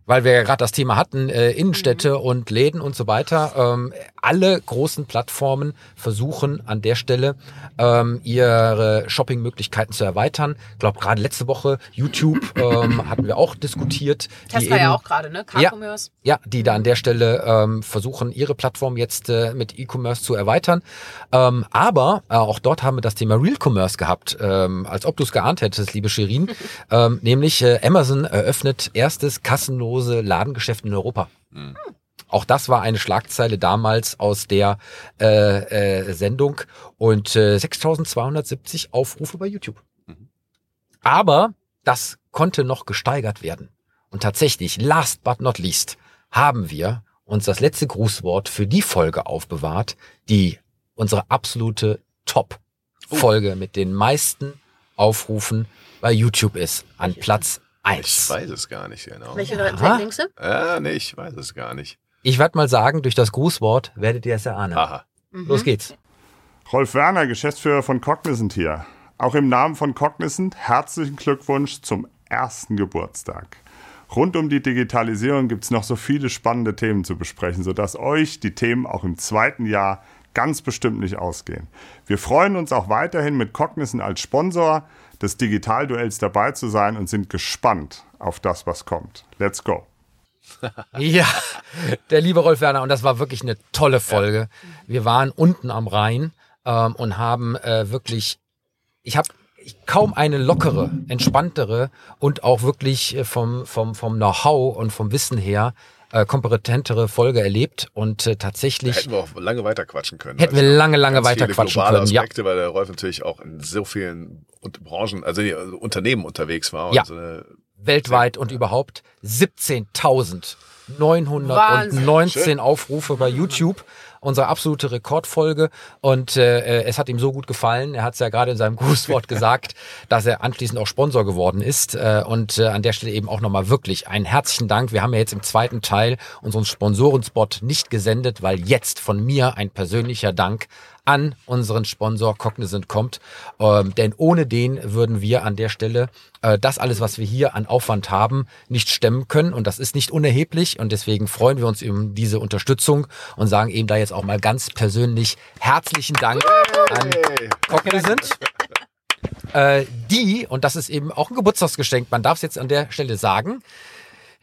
Weil wir ja gerade das Thema hatten, äh, Innenstädte und Läden und so weiter. Ähm, alle großen Plattformen versuchen an der Stelle ähm, ihre Shopping-Möglichkeiten zu erweitern. Ich glaube, gerade letzte Woche YouTube ähm, hatten wir auch diskutiert. die Tesla ja eben- auch gerade, ne? Ja. Car-Commerce. ja, die da an der Stelle ähm, versuchen, ihre Plattform jetzt äh, mit E-Commerce zu erweitern. Ähm, aber äh, auch dort haben wir das Thema Real Commerce gehabt, ähm, als ob du es geahnt hättest, liebe Shirin. ähm, nämlich äh, Amazon eröffnet erstes kassenlose Ladengeschäft in Europa. Auch das war eine Schlagzeile damals aus der äh, äh, Sendung und äh, 6270 Aufrufe bei YouTube. Aber das konnte noch gesteigert werden. Und tatsächlich, last but not least, haben wir uns das letzte Grußwort für die Folge aufbewahrt, die unsere absolute Top-Folge mit den meisten Aufrufen bei YouTube ist. An Platz Ich eins. weiß es gar nicht genau. Welche Aha. denkst du? Ja, nee, ich weiß es gar nicht. Ich werde mal sagen, durch das Grußwort werdet ihr es erahnen. Aha. Los geht's. Rolf Werner, Geschäftsführer von Cognizant hier. Auch im Namen von Cognizant herzlichen Glückwunsch zum ersten Geburtstag. Rund um die Digitalisierung gibt es noch so viele spannende Themen zu besprechen, sodass euch die Themen auch im zweiten Jahr ganz bestimmt nicht ausgehen. Wir freuen uns auch weiterhin mit Cognizant als Sponsor des Digitalduells dabei zu sein und sind gespannt auf das, was kommt. Let's go. Ja, der liebe Rolf Werner, und das war wirklich eine tolle Folge. Wir waren unten am Rhein ähm, und haben äh, wirklich, ich habe kaum eine lockere, entspanntere und auch wirklich äh, vom, vom, vom Know-how und vom Wissen her äh, kompetentere Folge erlebt und äh, Da tatsächlich hätten wir auch lange weiter quatschen können. Hätten wir Also lange, lange ganz weiter quatschen globale können, ja. Aspekte, weil der Rolf natürlich auch in so vielen Branchen, also die, also Unternehmen unterwegs war. Ja. Und so eine, weltweit und überhaupt 17.919 Wahnsinn. Aufrufe bei YouTube. Unsere absolute Rekordfolge und äh, es hat ihm so gut gefallen. Er hat es ja gerade in seinem Grußwort gesagt, dass er anschließend auch Sponsor geworden ist äh, und äh, an der Stelle eben auch nochmal wirklich einen herzlichen Dank. Wir haben ja jetzt im zweiten Teil unseren Sponsorenspot nicht gesendet, weil jetzt von mir ein persönlicher Dank an unseren Sponsor Cognizant kommt. Ähm, denn ohne den würden wir an der Stelle äh, das alles, was wir hier an Aufwand haben, nicht stemmen können. Und das ist nicht unerheblich. Und deswegen freuen wir uns über diese Unterstützung und sagen eben da jetzt auch mal ganz persönlich herzlichen Dank an Cognizant. Äh, die, und das ist eben auch ein Geburtstagsgeschenk, man darf es jetzt an der Stelle sagen,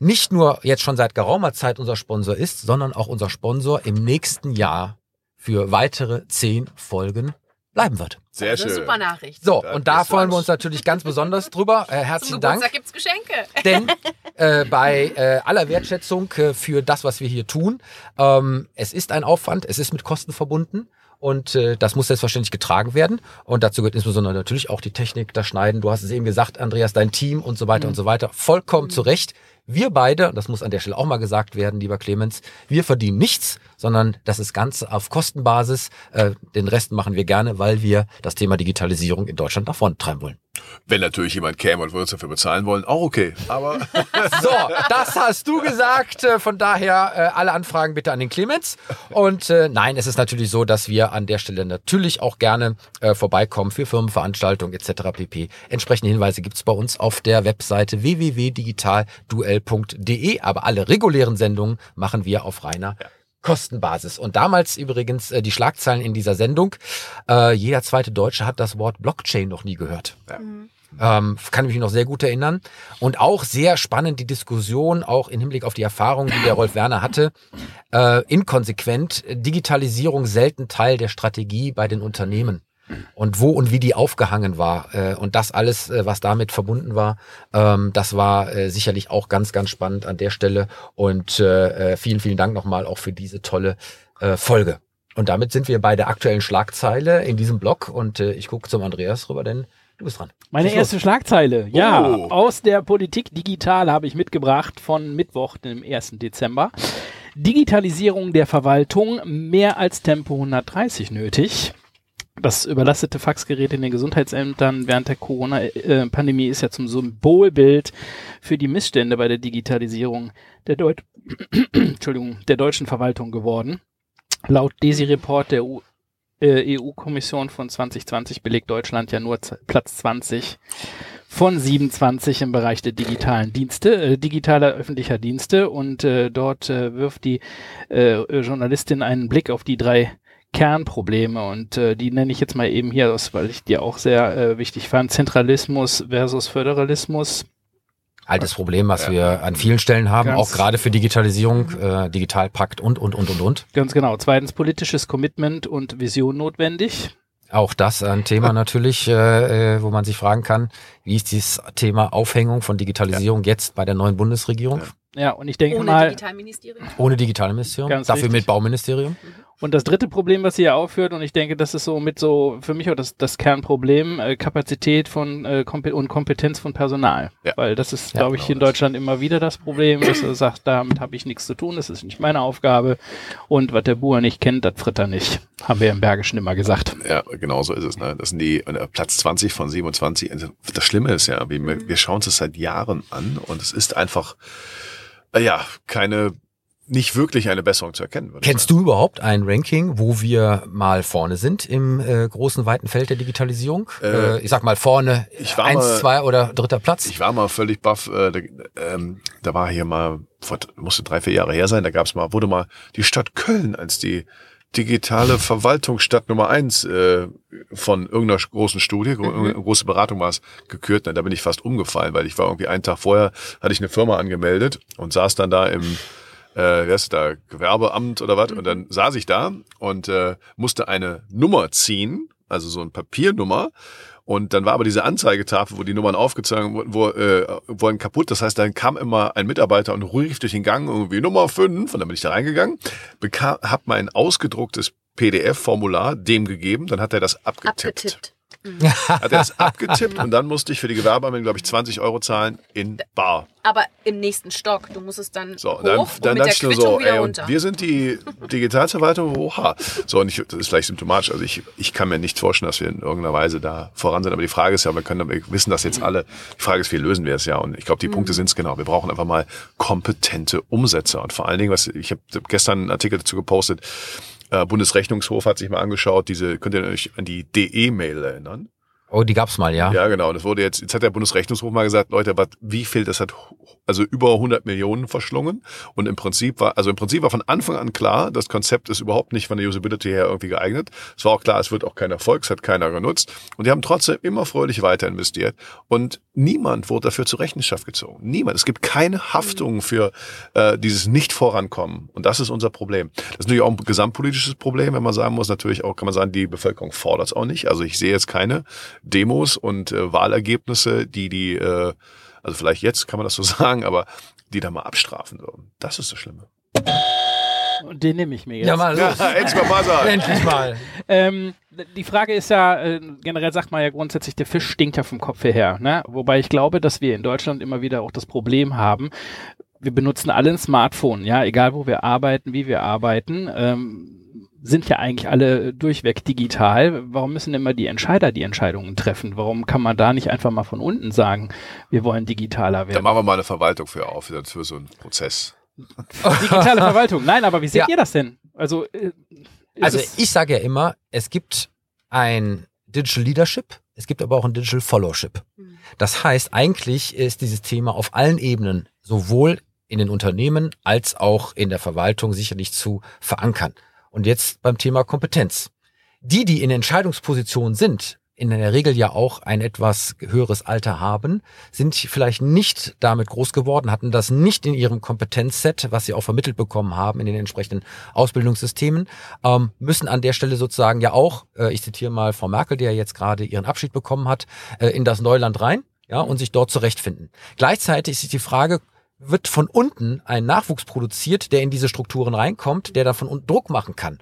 nicht nur jetzt schon seit geraumer Zeit unser Sponsor ist, sondern auch unser Sponsor im nächsten Jahr für weitere zehn Folgen bleiben wird. Sehr Das ist eine schön. super Nachricht. So, Da und da freuen wir uns natürlich ganz besonders drüber. Äh, Zum herzlichen Dank. Geburtstag gibt's Geschenke. Denn äh, bei äh, aller Wertschätzung äh, für das, was wir hier tun, ähm, es ist ein Aufwand, es ist mit Kosten verbunden. Und äh, das muss selbstverständlich getragen werden. Und dazu gehört insbesondere natürlich auch die Technik, das Schneiden. Du hast es eben gesagt, Andreas, dein Team und so weiter und so weiter. Vollkommen zu Recht. Wir beide, das muss an der Stelle auch mal gesagt werden, lieber Clemens, wir verdienen nichts, sondern das ist ganz auf Kostenbasis. Äh, den Rest machen wir gerne, weil wir das Thema Digitalisierung in Deutschland nach vorne treiben wollen. Wenn natürlich jemand käme und würde uns dafür bezahlen wollen, auch okay. Aber So, das hast du gesagt. Äh, Von daher äh, alle Anfragen bitte an den Clemens. Und äh, nein, es ist natürlich so, dass wir an der Stelle natürlich auch gerne vorbeikommen für Firmenveranstaltungen etc. pp. Entsprechende Hinweise gibt's bei uns auf der Webseite www.digitalduell.de. Aber alle regulären Sendungen machen wir auf reiner Kostenbasis. Und damals übrigens äh, die Schlagzeilen in dieser Sendung. Äh, jeder zweite Deutsche hat das Wort Blockchain noch nie gehört. Ähm, kann ich mich noch sehr gut erinnern. Und auch sehr spannend die Diskussion, auch im Hinblick auf die Erfahrung, die der Rolf Werner hatte. Äh, inkonsequent, Digitalisierung selten Teil der Strategie bei den Unternehmen. Und wo und wie die aufgehangen war. Äh, und das alles, äh, was damit verbunden war, ähm, das war äh, sicherlich auch ganz, ganz spannend an der Stelle. Und äh, äh, vielen, vielen Dank nochmal auch für diese tolle äh, Folge. Und damit sind wir bei der aktuellen Schlagzeile in diesem Blog. Und äh, ich gucke zum Andreas rüber, denn du bist dran. Meine Schieß erste Schlagzeile, ja, Oh. aus der Politik digital habe ich mitgebracht von Mittwoch, dem 1. Dezember. Digitalisierung der Verwaltung, mehr als Tempo 130 nötig. Das überlastete Faxgerät in den Gesundheitsämtern während der Corona-Pandemie ist ja zum Symbolbild für die Missstände bei der Digitalisierung der, Deut Entschuldigung, der deutschen Verwaltung geworden. Laut DESI-Report der äh, EU-Kommission von 2020 belegt Deutschland ja nur Platz 20 von 27 im Bereich der digitalen Dienste, äh, digitaler öffentlicher Dienste und äh, dort äh, wirft die äh, Journalistin einen Blick auf die drei Kernprobleme und äh, die nenne ich jetzt mal eben hier aus, weil ich die auch sehr äh, wichtig fand. Zentralismus versus Föderalismus. Altes Problem, was wir an vielen Stellen haben, Ganz- auch gerade für Digitalisierung, äh, Digitalpakt und, und, und, und, und. Ganz genau. Zweitens politisches Commitment und Vision notwendig. Auch das ein Thema natürlich, äh, äh, wo man sich fragen kann, wie ist dieses Thema Aufhängung von Digitalisierung jetzt bei der neuen Bundesregierung? Ja, und ich denke Ohne mal, Digitalministerium. Ohne Digitalministerium, Ganz dafür richtig. mit Bauministerium. Und das dritte Problem, was sie hier aufführt, und ich denke, das ist so mit so für mich auch das, das Kernproblem, äh, Kapazität von äh, Kompe und Kompetenz von Personal. Ja. Weil das ist, Ja, glaube ich, genau in das. Deutschland immer wieder das Problem, dass er sagt, damit habe ich nichts zu tun, das ist nicht meine Aufgabe. Und was der Bauer nicht kennt, das fritt er nicht. Haben wir im Bergischen immer gesagt. ja, genau so ist es. Ne? Das sind die äh, Platz 20 von 27. Also, Das Schlimme ist ja, wir, wir schauen uns das seit Jahren an und es ist einfach, äh, ja, keine, nicht wirklich eine Besserung zu erkennen. Kennst du überhaupt ein Ranking, wo wir mal vorne sind im äh, großen, weiten Feld der Digitalisierung? Äh, Äh, ich sag mal vorne, ich war eins, mal- zwei oder dritter Platz? Ich war mal völlig baff. Äh, da, ähm, da war hier mal, vor, musste drei, vier Jahre her sein, da gab's mal, wurde mal die Stadt Köln als die digitale Verwaltungsstadt Nummer eins äh, von irgendeiner großen Studie, gro irgendeine große Beratung war es, gekürt. Na, da bin ich fast umgefallen, weil ich war irgendwie einen Tag vorher, hatte ich eine Firma angemeldet und saß dann da im äh, wie heißt da, Gewerbeamt oder was, und dann saß ich da und äh, musste eine Nummer ziehen, also so ein Papiernummer. Und dann war aber diese Anzeigetafel, wo die Nummern aufgezogen wurden, wo, äh, wurden kaputt. Das heißt, dann kam immer ein Mitarbeiter und rief durch den Gang irgendwie Nummer 5 und dann bin ich da reingegangen, bekam, hab mein ausgedrucktes PDF-Formular dem gegeben, dann hat er das abgetippt. Abgetippt. Hat er es abgetippt und dann musste ich für die Gewerbeanmeldung, glaube ich, 20 Euro zahlen in Bar. Aber im nächsten Stock. Du musst es dann So, hoch und dann, und dann mit der so, ey, und runter. wir sind die Digitalverwaltung, oha. So, und ich, das ist vielleicht symptomatisch, also ich, ich kann mir nicht vorstellen, dass wir in irgendeiner Weise da voran sind, aber die Frage ist ja, wir können, wir wissen das jetzt alle, die Frage ist, wie lösen wir es ja, und ich glaube, die Punkte sind es genau, wir brauchen einfach mal kompetente Umsetzer. Und vor allen Dingen, was, ich habe gestern einen Artikel dazu gepostet, Bundesrechnungshof hat sich mal angeschaut, diese, könnt ihr euch an die DE-Mail erinnern? Oh, die gab's mal, ja. Ja, genau. Und das wurde jetzt, jetzt hat der Bundesrechnungshof mal gesagt, Leute, was, wie viel, das hat also über 100 Millionen verschlungen. Und im Prinzip war, also im Prinzip war von Anfang an klar, das Konzept ist überhaupt nicht von der Usability her irgendwie geeignet. Es war auch klar, es wird auch kein Erfolg, es hat keiner genutzt. Und die haben trotzdem immer fröhlich weiter investiert. Und niemand wurde dafür zur Rechenschaft gezogen. Niemand. Es gibt keine Haftung für äh, dieses Nicht-Vorankommen. Und das ist unser Problem. Das ist natürlich auch ein gesamtpolitisches Problem, wenn man sagen muss, natürlich auch, kann man sagen, die Bevölkerung fordert es auch nicht. Also ich sehe jetzt keine Demos und äh, Wahlergebnisse, die die, äh, also vielleicht jetzt kann man das so sagen, aber die da mal abstrafen würden. Das ist das Schlimme. Und den nehme ich mir jetzt. Ja, mal los. Endlich mal Buzzer. Endlich mal. Ähm, die Frage ist ja, äh, generell sagt man ja grundsätzlich, der Fisch stinkt ja vom Kopf her. Ne? Wobei ich glaube, dass wir in Deutschland immer wieder auch das Problem haben, wir benutzen alle ein Smartphone, ja, egal wo wir arbeiten, wie wir arbeiten, ähm, sind ja eigentlich alle durchweg digital. Warum müssen immer die Entscheider die Entscheidungen treffen? Warum kann man da nicht einfach mal von unten sagen, wir wollen digitaler Da werden? machen wir mal eine Verwaltung für auf, für so einen Prozess. Digitale Verwaltung. Nein, aber wie seht Ja. ihr das denn? Also, äh, Also ich sage ja immer, es gibt ein Digital Leadership, es gibt aber auch ein Digital Followship. Das heißt, eigentlich ist dieses Thema auf allen Ebenen, sowohl in den Unternehmen als auch in der Verwaltung sicherlich zu verankern. Und jetzt beim Thema Kompetenz. Die, die in Entscheidungspositionen sind, in der Regel ja auch ein etwas höheres Alter haben, sind vielleicht nicht damit groß geworden, hatten das nicht in ihrem Kompetenzset, was sie auch vermittelt bekommen haben in den entsprechenden Ausbildungssystemen, ähm, müssen an der Stelle sozusagen ja auch, äh, ich zitiere mal Frau Merkel, die ja jetzt gerade ihren Abschied bekommen hat, äh, in das Neuland rein, ja, und sich dort zurechtfinden. Gleichzeitig ist die Frage, wird von unten ein Nachwuchs produziert, der in diese Strukturen reinkommt, der davon unten Druck machen kann.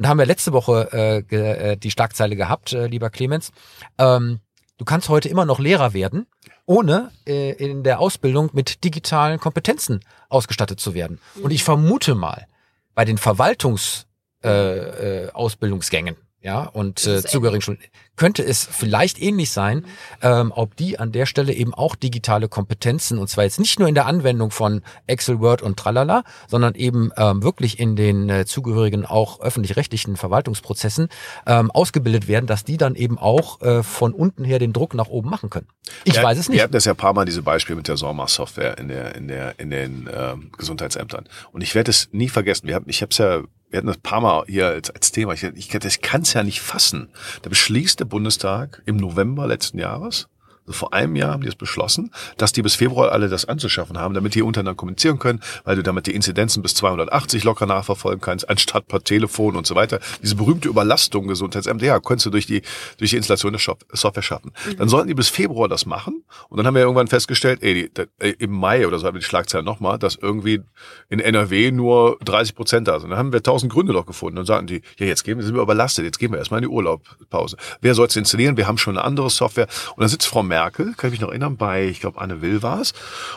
Und da haben wir letzte Woche äh, ge, äh, die Schlagzeile gehabt, äh, lieber Clemens. Ähm, du kannst heute immer noch Lehrer werden, ohne äh, in der Ausbildung mit digitalen Kompetenzen ausgestattet zu werden. Und ich vermute mal, bei den Verwaltungs äh, äh, Ausbildungsgängen, ja, und äh, zugehörigen Schulen, könnte es vielleicht ähnlich sein, ähm, ob die an der Stelle eben auch digitale Kompetenzen, und zwar jetzt nicht nur in der Anwendung von Excel, Word und Tralala, sondern eben ähm, wirklich in den äh, zugehörigen auch öffentlich-rechtlichen Verwaltungsprozessen ähm, ausgebildet werden, dass die dann eben auch äh, von unten her den Druck nach oben machen können. Ich Ja, weiß es Wir nicht. hatten das ja ein paar Mal, diese Beispiele mit der Sorma-Software in, der, in, der, in den ähm, Gesundheitsämtern. Und ich werde es nie vergessen. Wir haben, ich habe es ja, wir hatten das ein paar Mal hier als, als Thema. Ich, ich, ich kann es ja nicht fassen. Da beschließt der Bundestag im November letzten Jahres, vor einem Jahr haben die es beschlossen, dass die bis Februar alle das anzuschaffen haben, damit die untereinander kommunizieren können, weil du damit die Inzidenzen bis 280 locker nachverfolgen kannst, anstatt per Telefon und so weiter. Diese berühmte Überlastung Gesundheitsämter, ja, konntest du durch die, durch die Installation der Software schaffen. Dann sollten die bis Februar das machen und dann haben wir irgendwann festgestellt, ey, die, im Mai oder so haben wir die Schlagzeile nochmal, dass irgendwie in NRW nur 30 Prozent da sind. Dann haben wir tausend Gründe doch gefunden und sagten die, ja, jetzt gehen wir, sind wir überlastet, jetzt gehen wir erstmal in die Urlaubpause. Wer soll es installieren? Wir haben schon eine andere Software. Und dann sitzt Frau Merkel, kann ich mich noch erinnern, bei, ich glaube, Anne Will war es,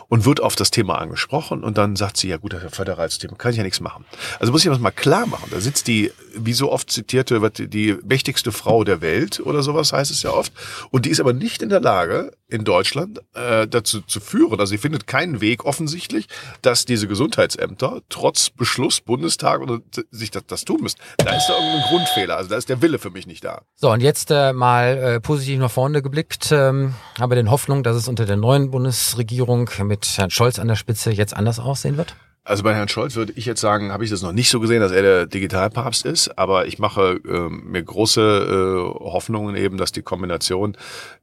und wird auf das Thema angesprochen und dann sagt sie, ja gut, das ist ja Föderalsystem, kann ich ja nichts machen. Also muss ich das mal klar machen. Da sitzt die, wie so oft zitierte, die, mächtigste Frau der Welt oder sowas heißt es ja oft. Und die ist aber nicht in der Lage, in Deutschland äh, dazu zu führen. Also sie findet keinen Weg offensichtlich, dass diese Gesundheitsämter trotz Beschluss Bundestag oder sich das, das tun müssen. Da ist da irgendein Grundfehler. Also da ist der Wille für mich nicht da. So, und jetzt äh, mal äh, positiv nach vorne geblickt, ähm, haben wir den Hoffnung, dass es unter der neuen Bundesregierung mit Herrn Scholz an der Spitze jetzt anders aussehen wird? Also bei Herrn Scholz würde ich jetzt sagen, habe ich das noch nicht so gesehen, dass er der Digitalpapst ist, aber ich mache ähm, mir große äh, Hoffnungen eben, dass die Kombination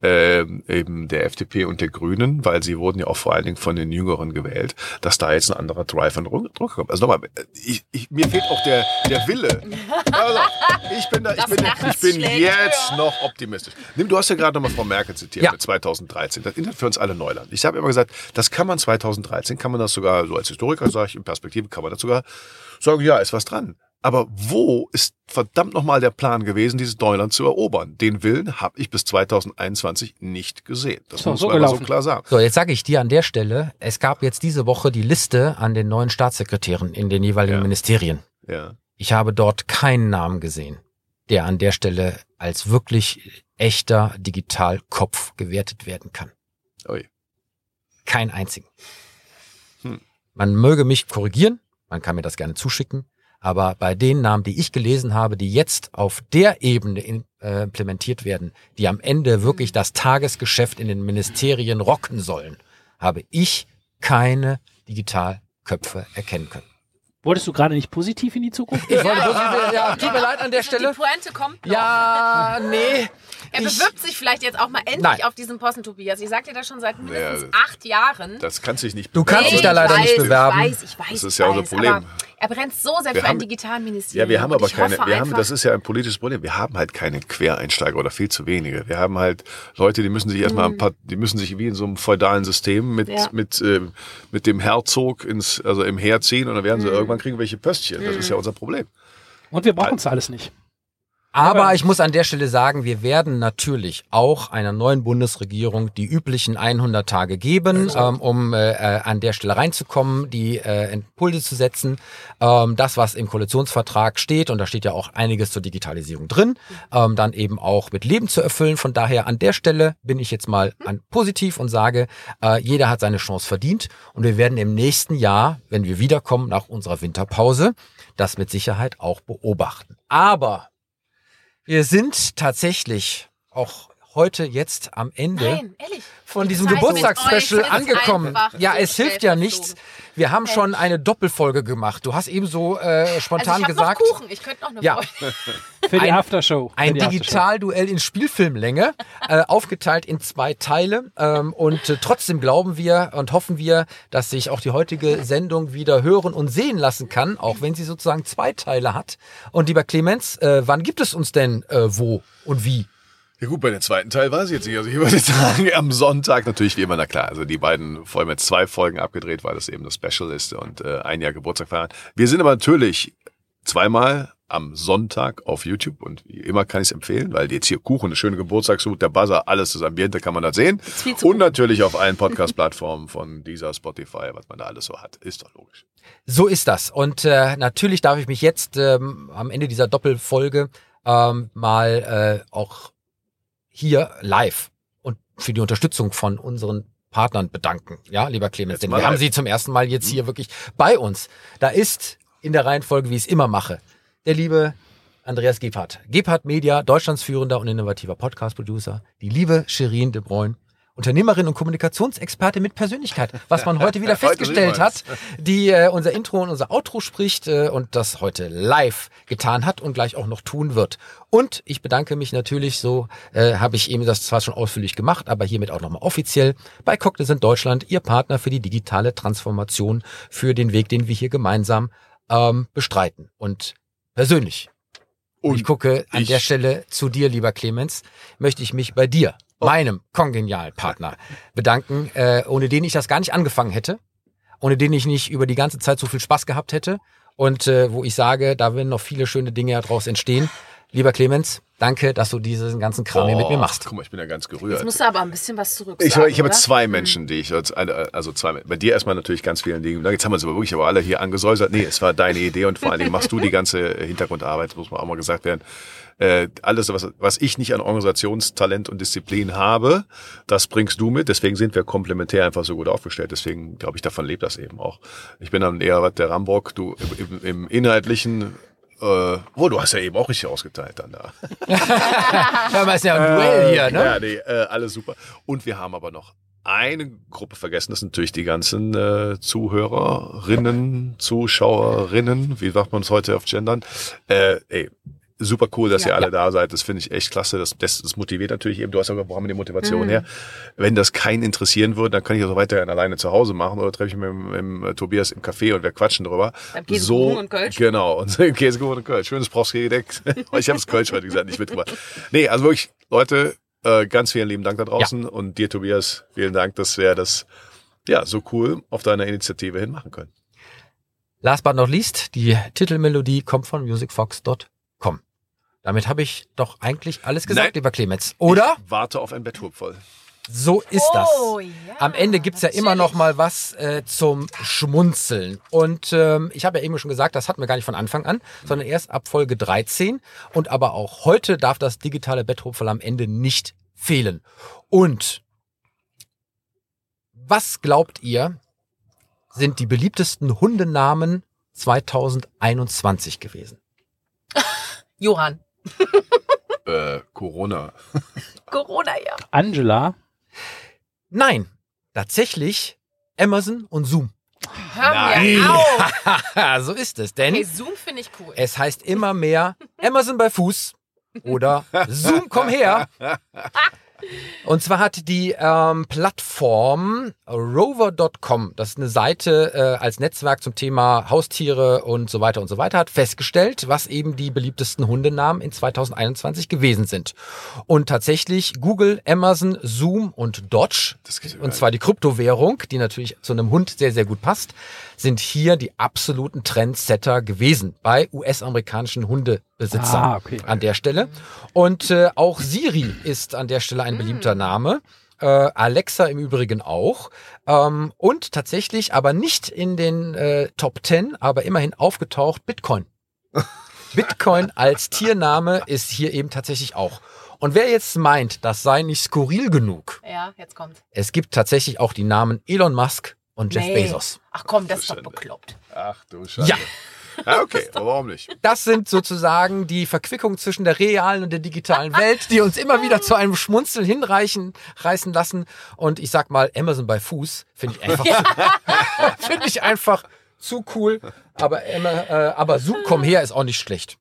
äh, eben der FDP und der Grünen, weil sie wurden ja auch vor allen Dingen von den Jüngeren gewählt, dass da jetzt ein anderer Drive und Druck kommt. Also nochmal, ich, ich, mir fehlt auch der, der Wille. Also, ich bin da, ich bin, ich bin jetzt höher. noch optimistisch. Nimm, du hast ja gerade nochmal Frau Merkel zitiert Ja. mit 2013. Das Internet für uns alle Neuland. Ich habe immer gesagt, das kann man 2013, kann man das sogar so als Historiker, sage ich, in Perspektive kann man das sogar sagen, ja, ist was dran. Aber wo ist verdammt nochmal der Plan gewesen, dieses Neuland zu erobern? Den Willen habe ich bis 2021 nicht gesehen. Das So, muss so man mal so gelaufen. klar sagen. So, jetzt sage ich dir an der Stelle, es gab jetzt diese Woche die Liste an den neuen Staatssekretären in den jeweiligen Ja. Ministerien. Ja. Ich habe dort keinen Namen gesehen, der an der Stelle als wirklich echter Digitalkopf gewertet werden kann. Ui. Kein einzigen. Hm. Man möge mich korrigieren, man kann mir das gerne zuschicken, aber bei den Namen, die ich gelesen habe, die jetzt auf der Ebene in, äh, implementiert werden, die am Ende wirklich das Tagesgeschäft in den Ministerien rocken sollen, habe ich keine Digitalköpfe erkennen können. Wolltest du gerade nicht positiv in die Zukunft? Ich wollte bloß, ja, tut mir leid an der Die Stelle. Pointe kommt noch. Ja, nee. Er ich- bewirbt sich vielleicht jetzt auch mal endlich Nein. auf diesen Posten, Tobias. Ich sag dir das schon seit mindestens Ja, acht Jahren. Das kann sich nicht Du kannst Nee, dich da leider weiß, nicht bewerben. Ich weiß, ich weiß, Das ist ja unser Problem. Er brennt so sehr Wir für ein haben- digitalen Ministerium. Ja, wir haben aber keine, wir haben, das ist ja ein politisches Problem. Wir haben halt keine Quereinsteiger oder viel zu wenige. Wir haben halt Leute, die müssen sich erstmal ein paar, die müssen sich wie in so einem feudalen System mit, Mhm. Ja. mit, ähm, mit dem Herzog ins, also im Heer ziehen und dann werden sie Mhm. irgendwann kriegen welche Pöstchen. Das ist ja unser Problem. Und wir brauchen es alles nicht. Aber ich muss an der Stelle sagen, wir werden natürlich auch einer neuen Bundesregierung die üblichen 100 Tage geben, ähm, um äh, äh, an der Stelle reinzukommen, die äh, Impulse zu setzen. Ähm, das, was im Koalitionsvertrag steht, und da steht ja auch einiges zur Digitalisierung drin, ähm, dann eben auch mit Leben zu erfüllen. Von daher an der Stelle bin ich jetzt mal an positiv und sage, äh, jeder hat seine Chance verdient. Und wir werden im nächsten Jahr, wenn wir wiederkommen nach unserer Winterpause, das mit Sicherheit auch beobachten. Aber wir sind tatsächlich auch heute jetzt am Ende Nein, von Die diesem Geburtstagsspecial angekommen. Ja, es hilft ja nichts. Wir haben schon eine Doppelfolge gemacht. Du hast eben so äh, spontan also ich gesagt. Noch Kuchen. Ich könnte noch eine Ja. Folge. Für die Ein- Aftershow. Ein Aftershow. Digitalduell in Spielfilmlänge, äh, aufgeteilt in zwei Teile. Ähm, und äh, trotzdem glauben wir und hoffen wir, dass sich auch die heutige Sendung wieder hören und sehen lassen kann, auch wenn sie sozusagen zwei Teile hat. Und lieber Clemens, äh, wann gibt es uns denn äh, wo und wie? Ja gut, bei dem zweiten Teil weiß ich jetzt nicht. Also ich würde sagen, am Sonntag natürlich wie immer, na klar. Also die beiden vor allem jetzt zwei Folgen abgedreht, weil das eben das Special ist und äh, ein Jahr Geburtstag feiern. Wir sind aber natürlich zweimal am Sonntag auf YouTube und wie immer kann ich es empfehlen, weil jetzt hier Kuchen, eine schöne Geburtstagshut, der Buzzer, alles das Ambiente kann man da sehen. Und natürlich auf allen Podcast-Plattformen von dieser Spotify, was man da alles so hat. Ist doch logisch. So ist das. Und äh, natürlich darf ich mich jetzt ähm, am Ende dieser Doppelfolge ähm, mal äh, auch hier live und für die Unterstützung von unseren Partnern bedanken. Ja, lieber Clemens, denn wir haben sie zum ersten Mal jetzt hier wirklich bei uns. Da ist in der Reihenfolge, wie ich es immer mache, der liebe Andreas Gebhardt. Gebhardt Media, Deutschlands führender und innovativer Podcast-Producer. Die liebe Shirin de Bruyne. Unternehmerin und Kommunikationsexperte mit Persönlichkeit, was man heute wieder festgestellt hat, die äh, unser Intro und unser Outro spricht äh, und das heute live getan hat und gleich auch noch tun wird. Und ich bedanke mich natürlich, so äh, habe ich eben das zwar schon ausführlich gemacht, aber hiermit auch nochmal offiziell bei Cognizant Deutschland, Ihr Partner für die digitale Transformation, für den Weg, den wir hier gemeinsam ähm, bestreiten. Und persönlich, und ich gucke an ich- der Stelle zu dir, lieber Clemens, möchte ich mich bei dir, meinem Kongenialpartner, bedanken, äh, ohne den ich das gar nicht angefangen hätte, ohne den ich nicht über die ganze Zeit so viel Spaß gehabt hätte und äh, wo ich sage, da werden noch viele schöne Dinge daraus entstehen. Lieber Clemens, danke, dass du diesen ganzen Kram hier mit mir machst. Guck mal, ich bin ja ganz Jetzt gerührt. musst du aber ein bisschen was zurück Ich, ich habe zwei Menschen, die ich also zwei. Bei dir erstmal natürlich ganz vielen Dingen. Jetzt haben wir es aber wirklich aber alle hier angesäusert. Nee, es war deine Idee und vor allen Dingen machst du die ganze Hintergrundarbeit, muss man auch mal gesagt werden. Äh, alles, was, was ich nicht an Organisationstalent und Disziplin habe, das bringst du mit. Deswegen sind wir komplementär einfach so gut aufgestellt. Deswegen glaube ich, davon lebt das eben auch. Ich bin dann eher der Rambock, du im, im, im inhaltlichen. Äh, oh, du hast ja eben auch richtig ausgeteilt dann da. Ja, aber ist ja ein Duell hier, ne? Ja, nee, äh, alles super. Und wir haben aber noch eine Gruppe vergessen, das sind natürlich die ganzen äh, Zuhörerinnen, Zuschauerinnen, wie sagt man es heute auf Gendern? Äh, ey, super cool, dass Ja. ihr alle da seid. Das finde ich echt klasse. Das, das, das motiviert natürlich eben. Du hast ja gesagt, wo haben wir die Motivation Mhm. her? Wenn das keinen interessieren würde, dann kann ich das auch weiterhin alleine zu Hause machen oder treffe ich mich mit, mit, mit Tobias im Café und wir quatschen drüber. Käsekuchen und Kölsch. Genau, und Käsekuchen und Kölsch. Schönes Prost-Gedeck. ich habe das Kölsch heute gesagt, nicht mitgebracht. Nee, also wirklich, Leute, äh, ganz vielen lieben Dank da draußen und dir, Tobias, vielen Dank, dass wir das ja so cool auf deiner Initiative hin machen können. Last but not least, die Titelmelodie kommt von musicfox.com. Damit habe ich doch eigentlich alles gesagt, Nein. lieber Clemens. Oder? Ich warte auf ein Betthub voll. So ist Oh, das. ja, Am Ende gibt's ja immer noch mal was äh, zum Schmunzeln. Und ähm, ich habe ja eben schon gesagt, das hatten wir gar nicht von Anfang an, sondern erst ab Folge 13. Und aber auch heute darf das digitale Betthupferl am Ende nicht fehlen. Und was glaubt ihr, sind die beliebtesten Hundenamen 2021 gewesen? Johann. Äh, Corona. Corona, ja. Angela. Nein, tatsächlich Amazon und Zoom. Hör Nein. mir auf. so ist es, denn Hey, Zoom finde ich cool. Es heißt immer mehr Amazon bei Fuß oder Zoom, komm her. Und zwar hat die ähm, Plattform rover.com, das ist eine Seite äh, als Netzwerk zum Thema Haustiere und so weiter und so weiter, hat festgestellt, was eben die beliebtesten Hundenamen in 2021 gewesen sind. Und tatsächlich Google, Amazon, Zoom und Dodge, und zwar die Kryptowährung, die natürlich zu einem Hund sehr, sehr gut passt, sind hier die absoluten Trendsetter gewesen bei US-amerikanischen Hundebesitzern Ah, okay. an der Stelle. Und äh, auch Siri ist an der Stelle ein beliebter Name. Äh, Alexa im Übrigen auch. Ähm, und tatsächlich aber nicht in den äh, Top 10, aber immerhin aufgetaucht Bitcoin. Bitcoin als Tiername ist hier eben tatsächlich auch. Und wer jetzt meint, das sei nicht skurril genug, Ja, jetzt kommt. es gibt tatsächlich auch die Namen Elon Musk und Jeff Nee. Bezos. Ach komm, das ist doch bekloppt. Ach du Scheiße. Ja. Ja, okay, aber warum nicht? Das sind sozusagen die Verquickung zwischen der realen und der digitalen Welt, die uns immer wieder zu einem Schmunzeln hinreichen, reißen lassen. Und ich sag mal, Amazon bei Fuß finde ich einfach, finde ich einfach zu cool. Aber, Emma, äh, aber Zoom, komm her, ist auch nicht schlecht.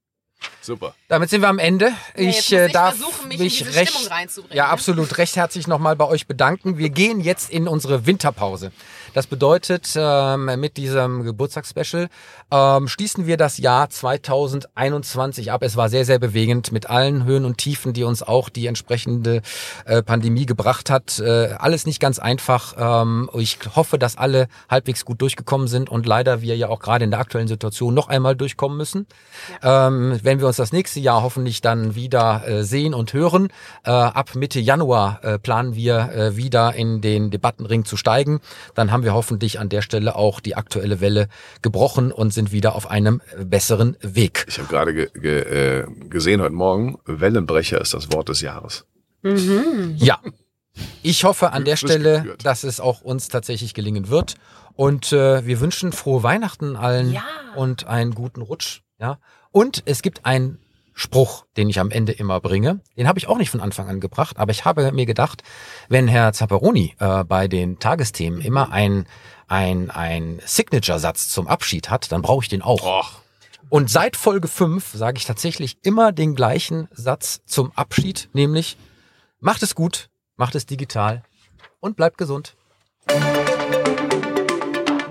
Super. Damit sind wir am Ende. Ich muss äh, ich darf versuchen, mich in mich diese recht, Stimmung reinzubringen, ja ne? absolut recht herzlich nochmal bei euch bedanken. Wir gehen jetzt in unsere Winterpause. Das bedeutet, ähm, mit diesem Geburtstagsspecial ähm, schließen wir das Jahr 2021 ab. Es war sehr, sehr bewegend mit allen Höhen und Tiefen, die uns auch die entsprechende äh, Pandemie gebracht hat. Äh, alles nicht ganz einfach. Ähm, ich hoffe, dass alle halbwegs gut durchgekommen sind und leider wir ja auch gerade in der aktuellen Situation noch einmal durchkommen müssen. Ähm, wenn wir uns das nächste Jahr hoffentlich dann wieder äh, sehen und hören, äh, ab Mitte Januar äh, planen wir äh, wieder in den Debattenring zu steigen. Dann haben wir hoffentlich an der Stelle auch die aktuelle Welle gebrochen und sind wieder auf einem besseren Weg. Ich habe gerade ge ge äh, gesehen heute Morgen, Wellenbrecher ist das Wort des Jahres. Ja. Ich hoffe an der Stelle, dass es auch uns tatsächlich gelingen wird. Und äh, wir wünschen frohe Weihnachten allen Ja. und einen guten Rutsch. Ja. Und es gibt einen Spruch, den ich am Ende immer bringe. Den habe ich auch nicht von Anfang an gebracht, aber ich habe mir gedacht, wenn Herr Zapparoni äh, bei den Tagesthemen immer ein ein, ein Signature-Satz zum Abschied hat, dann brauche ich den auch. Och, Und seit Folge 5 sage ich tatsächlich immer den gleichen Satz zum Abschied, nämlich macht es gut, macht es digital und bleibt gesund.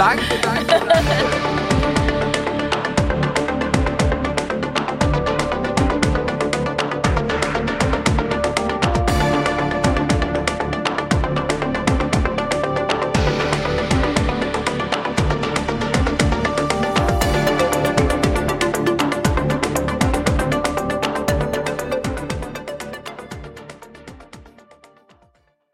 danke, danke.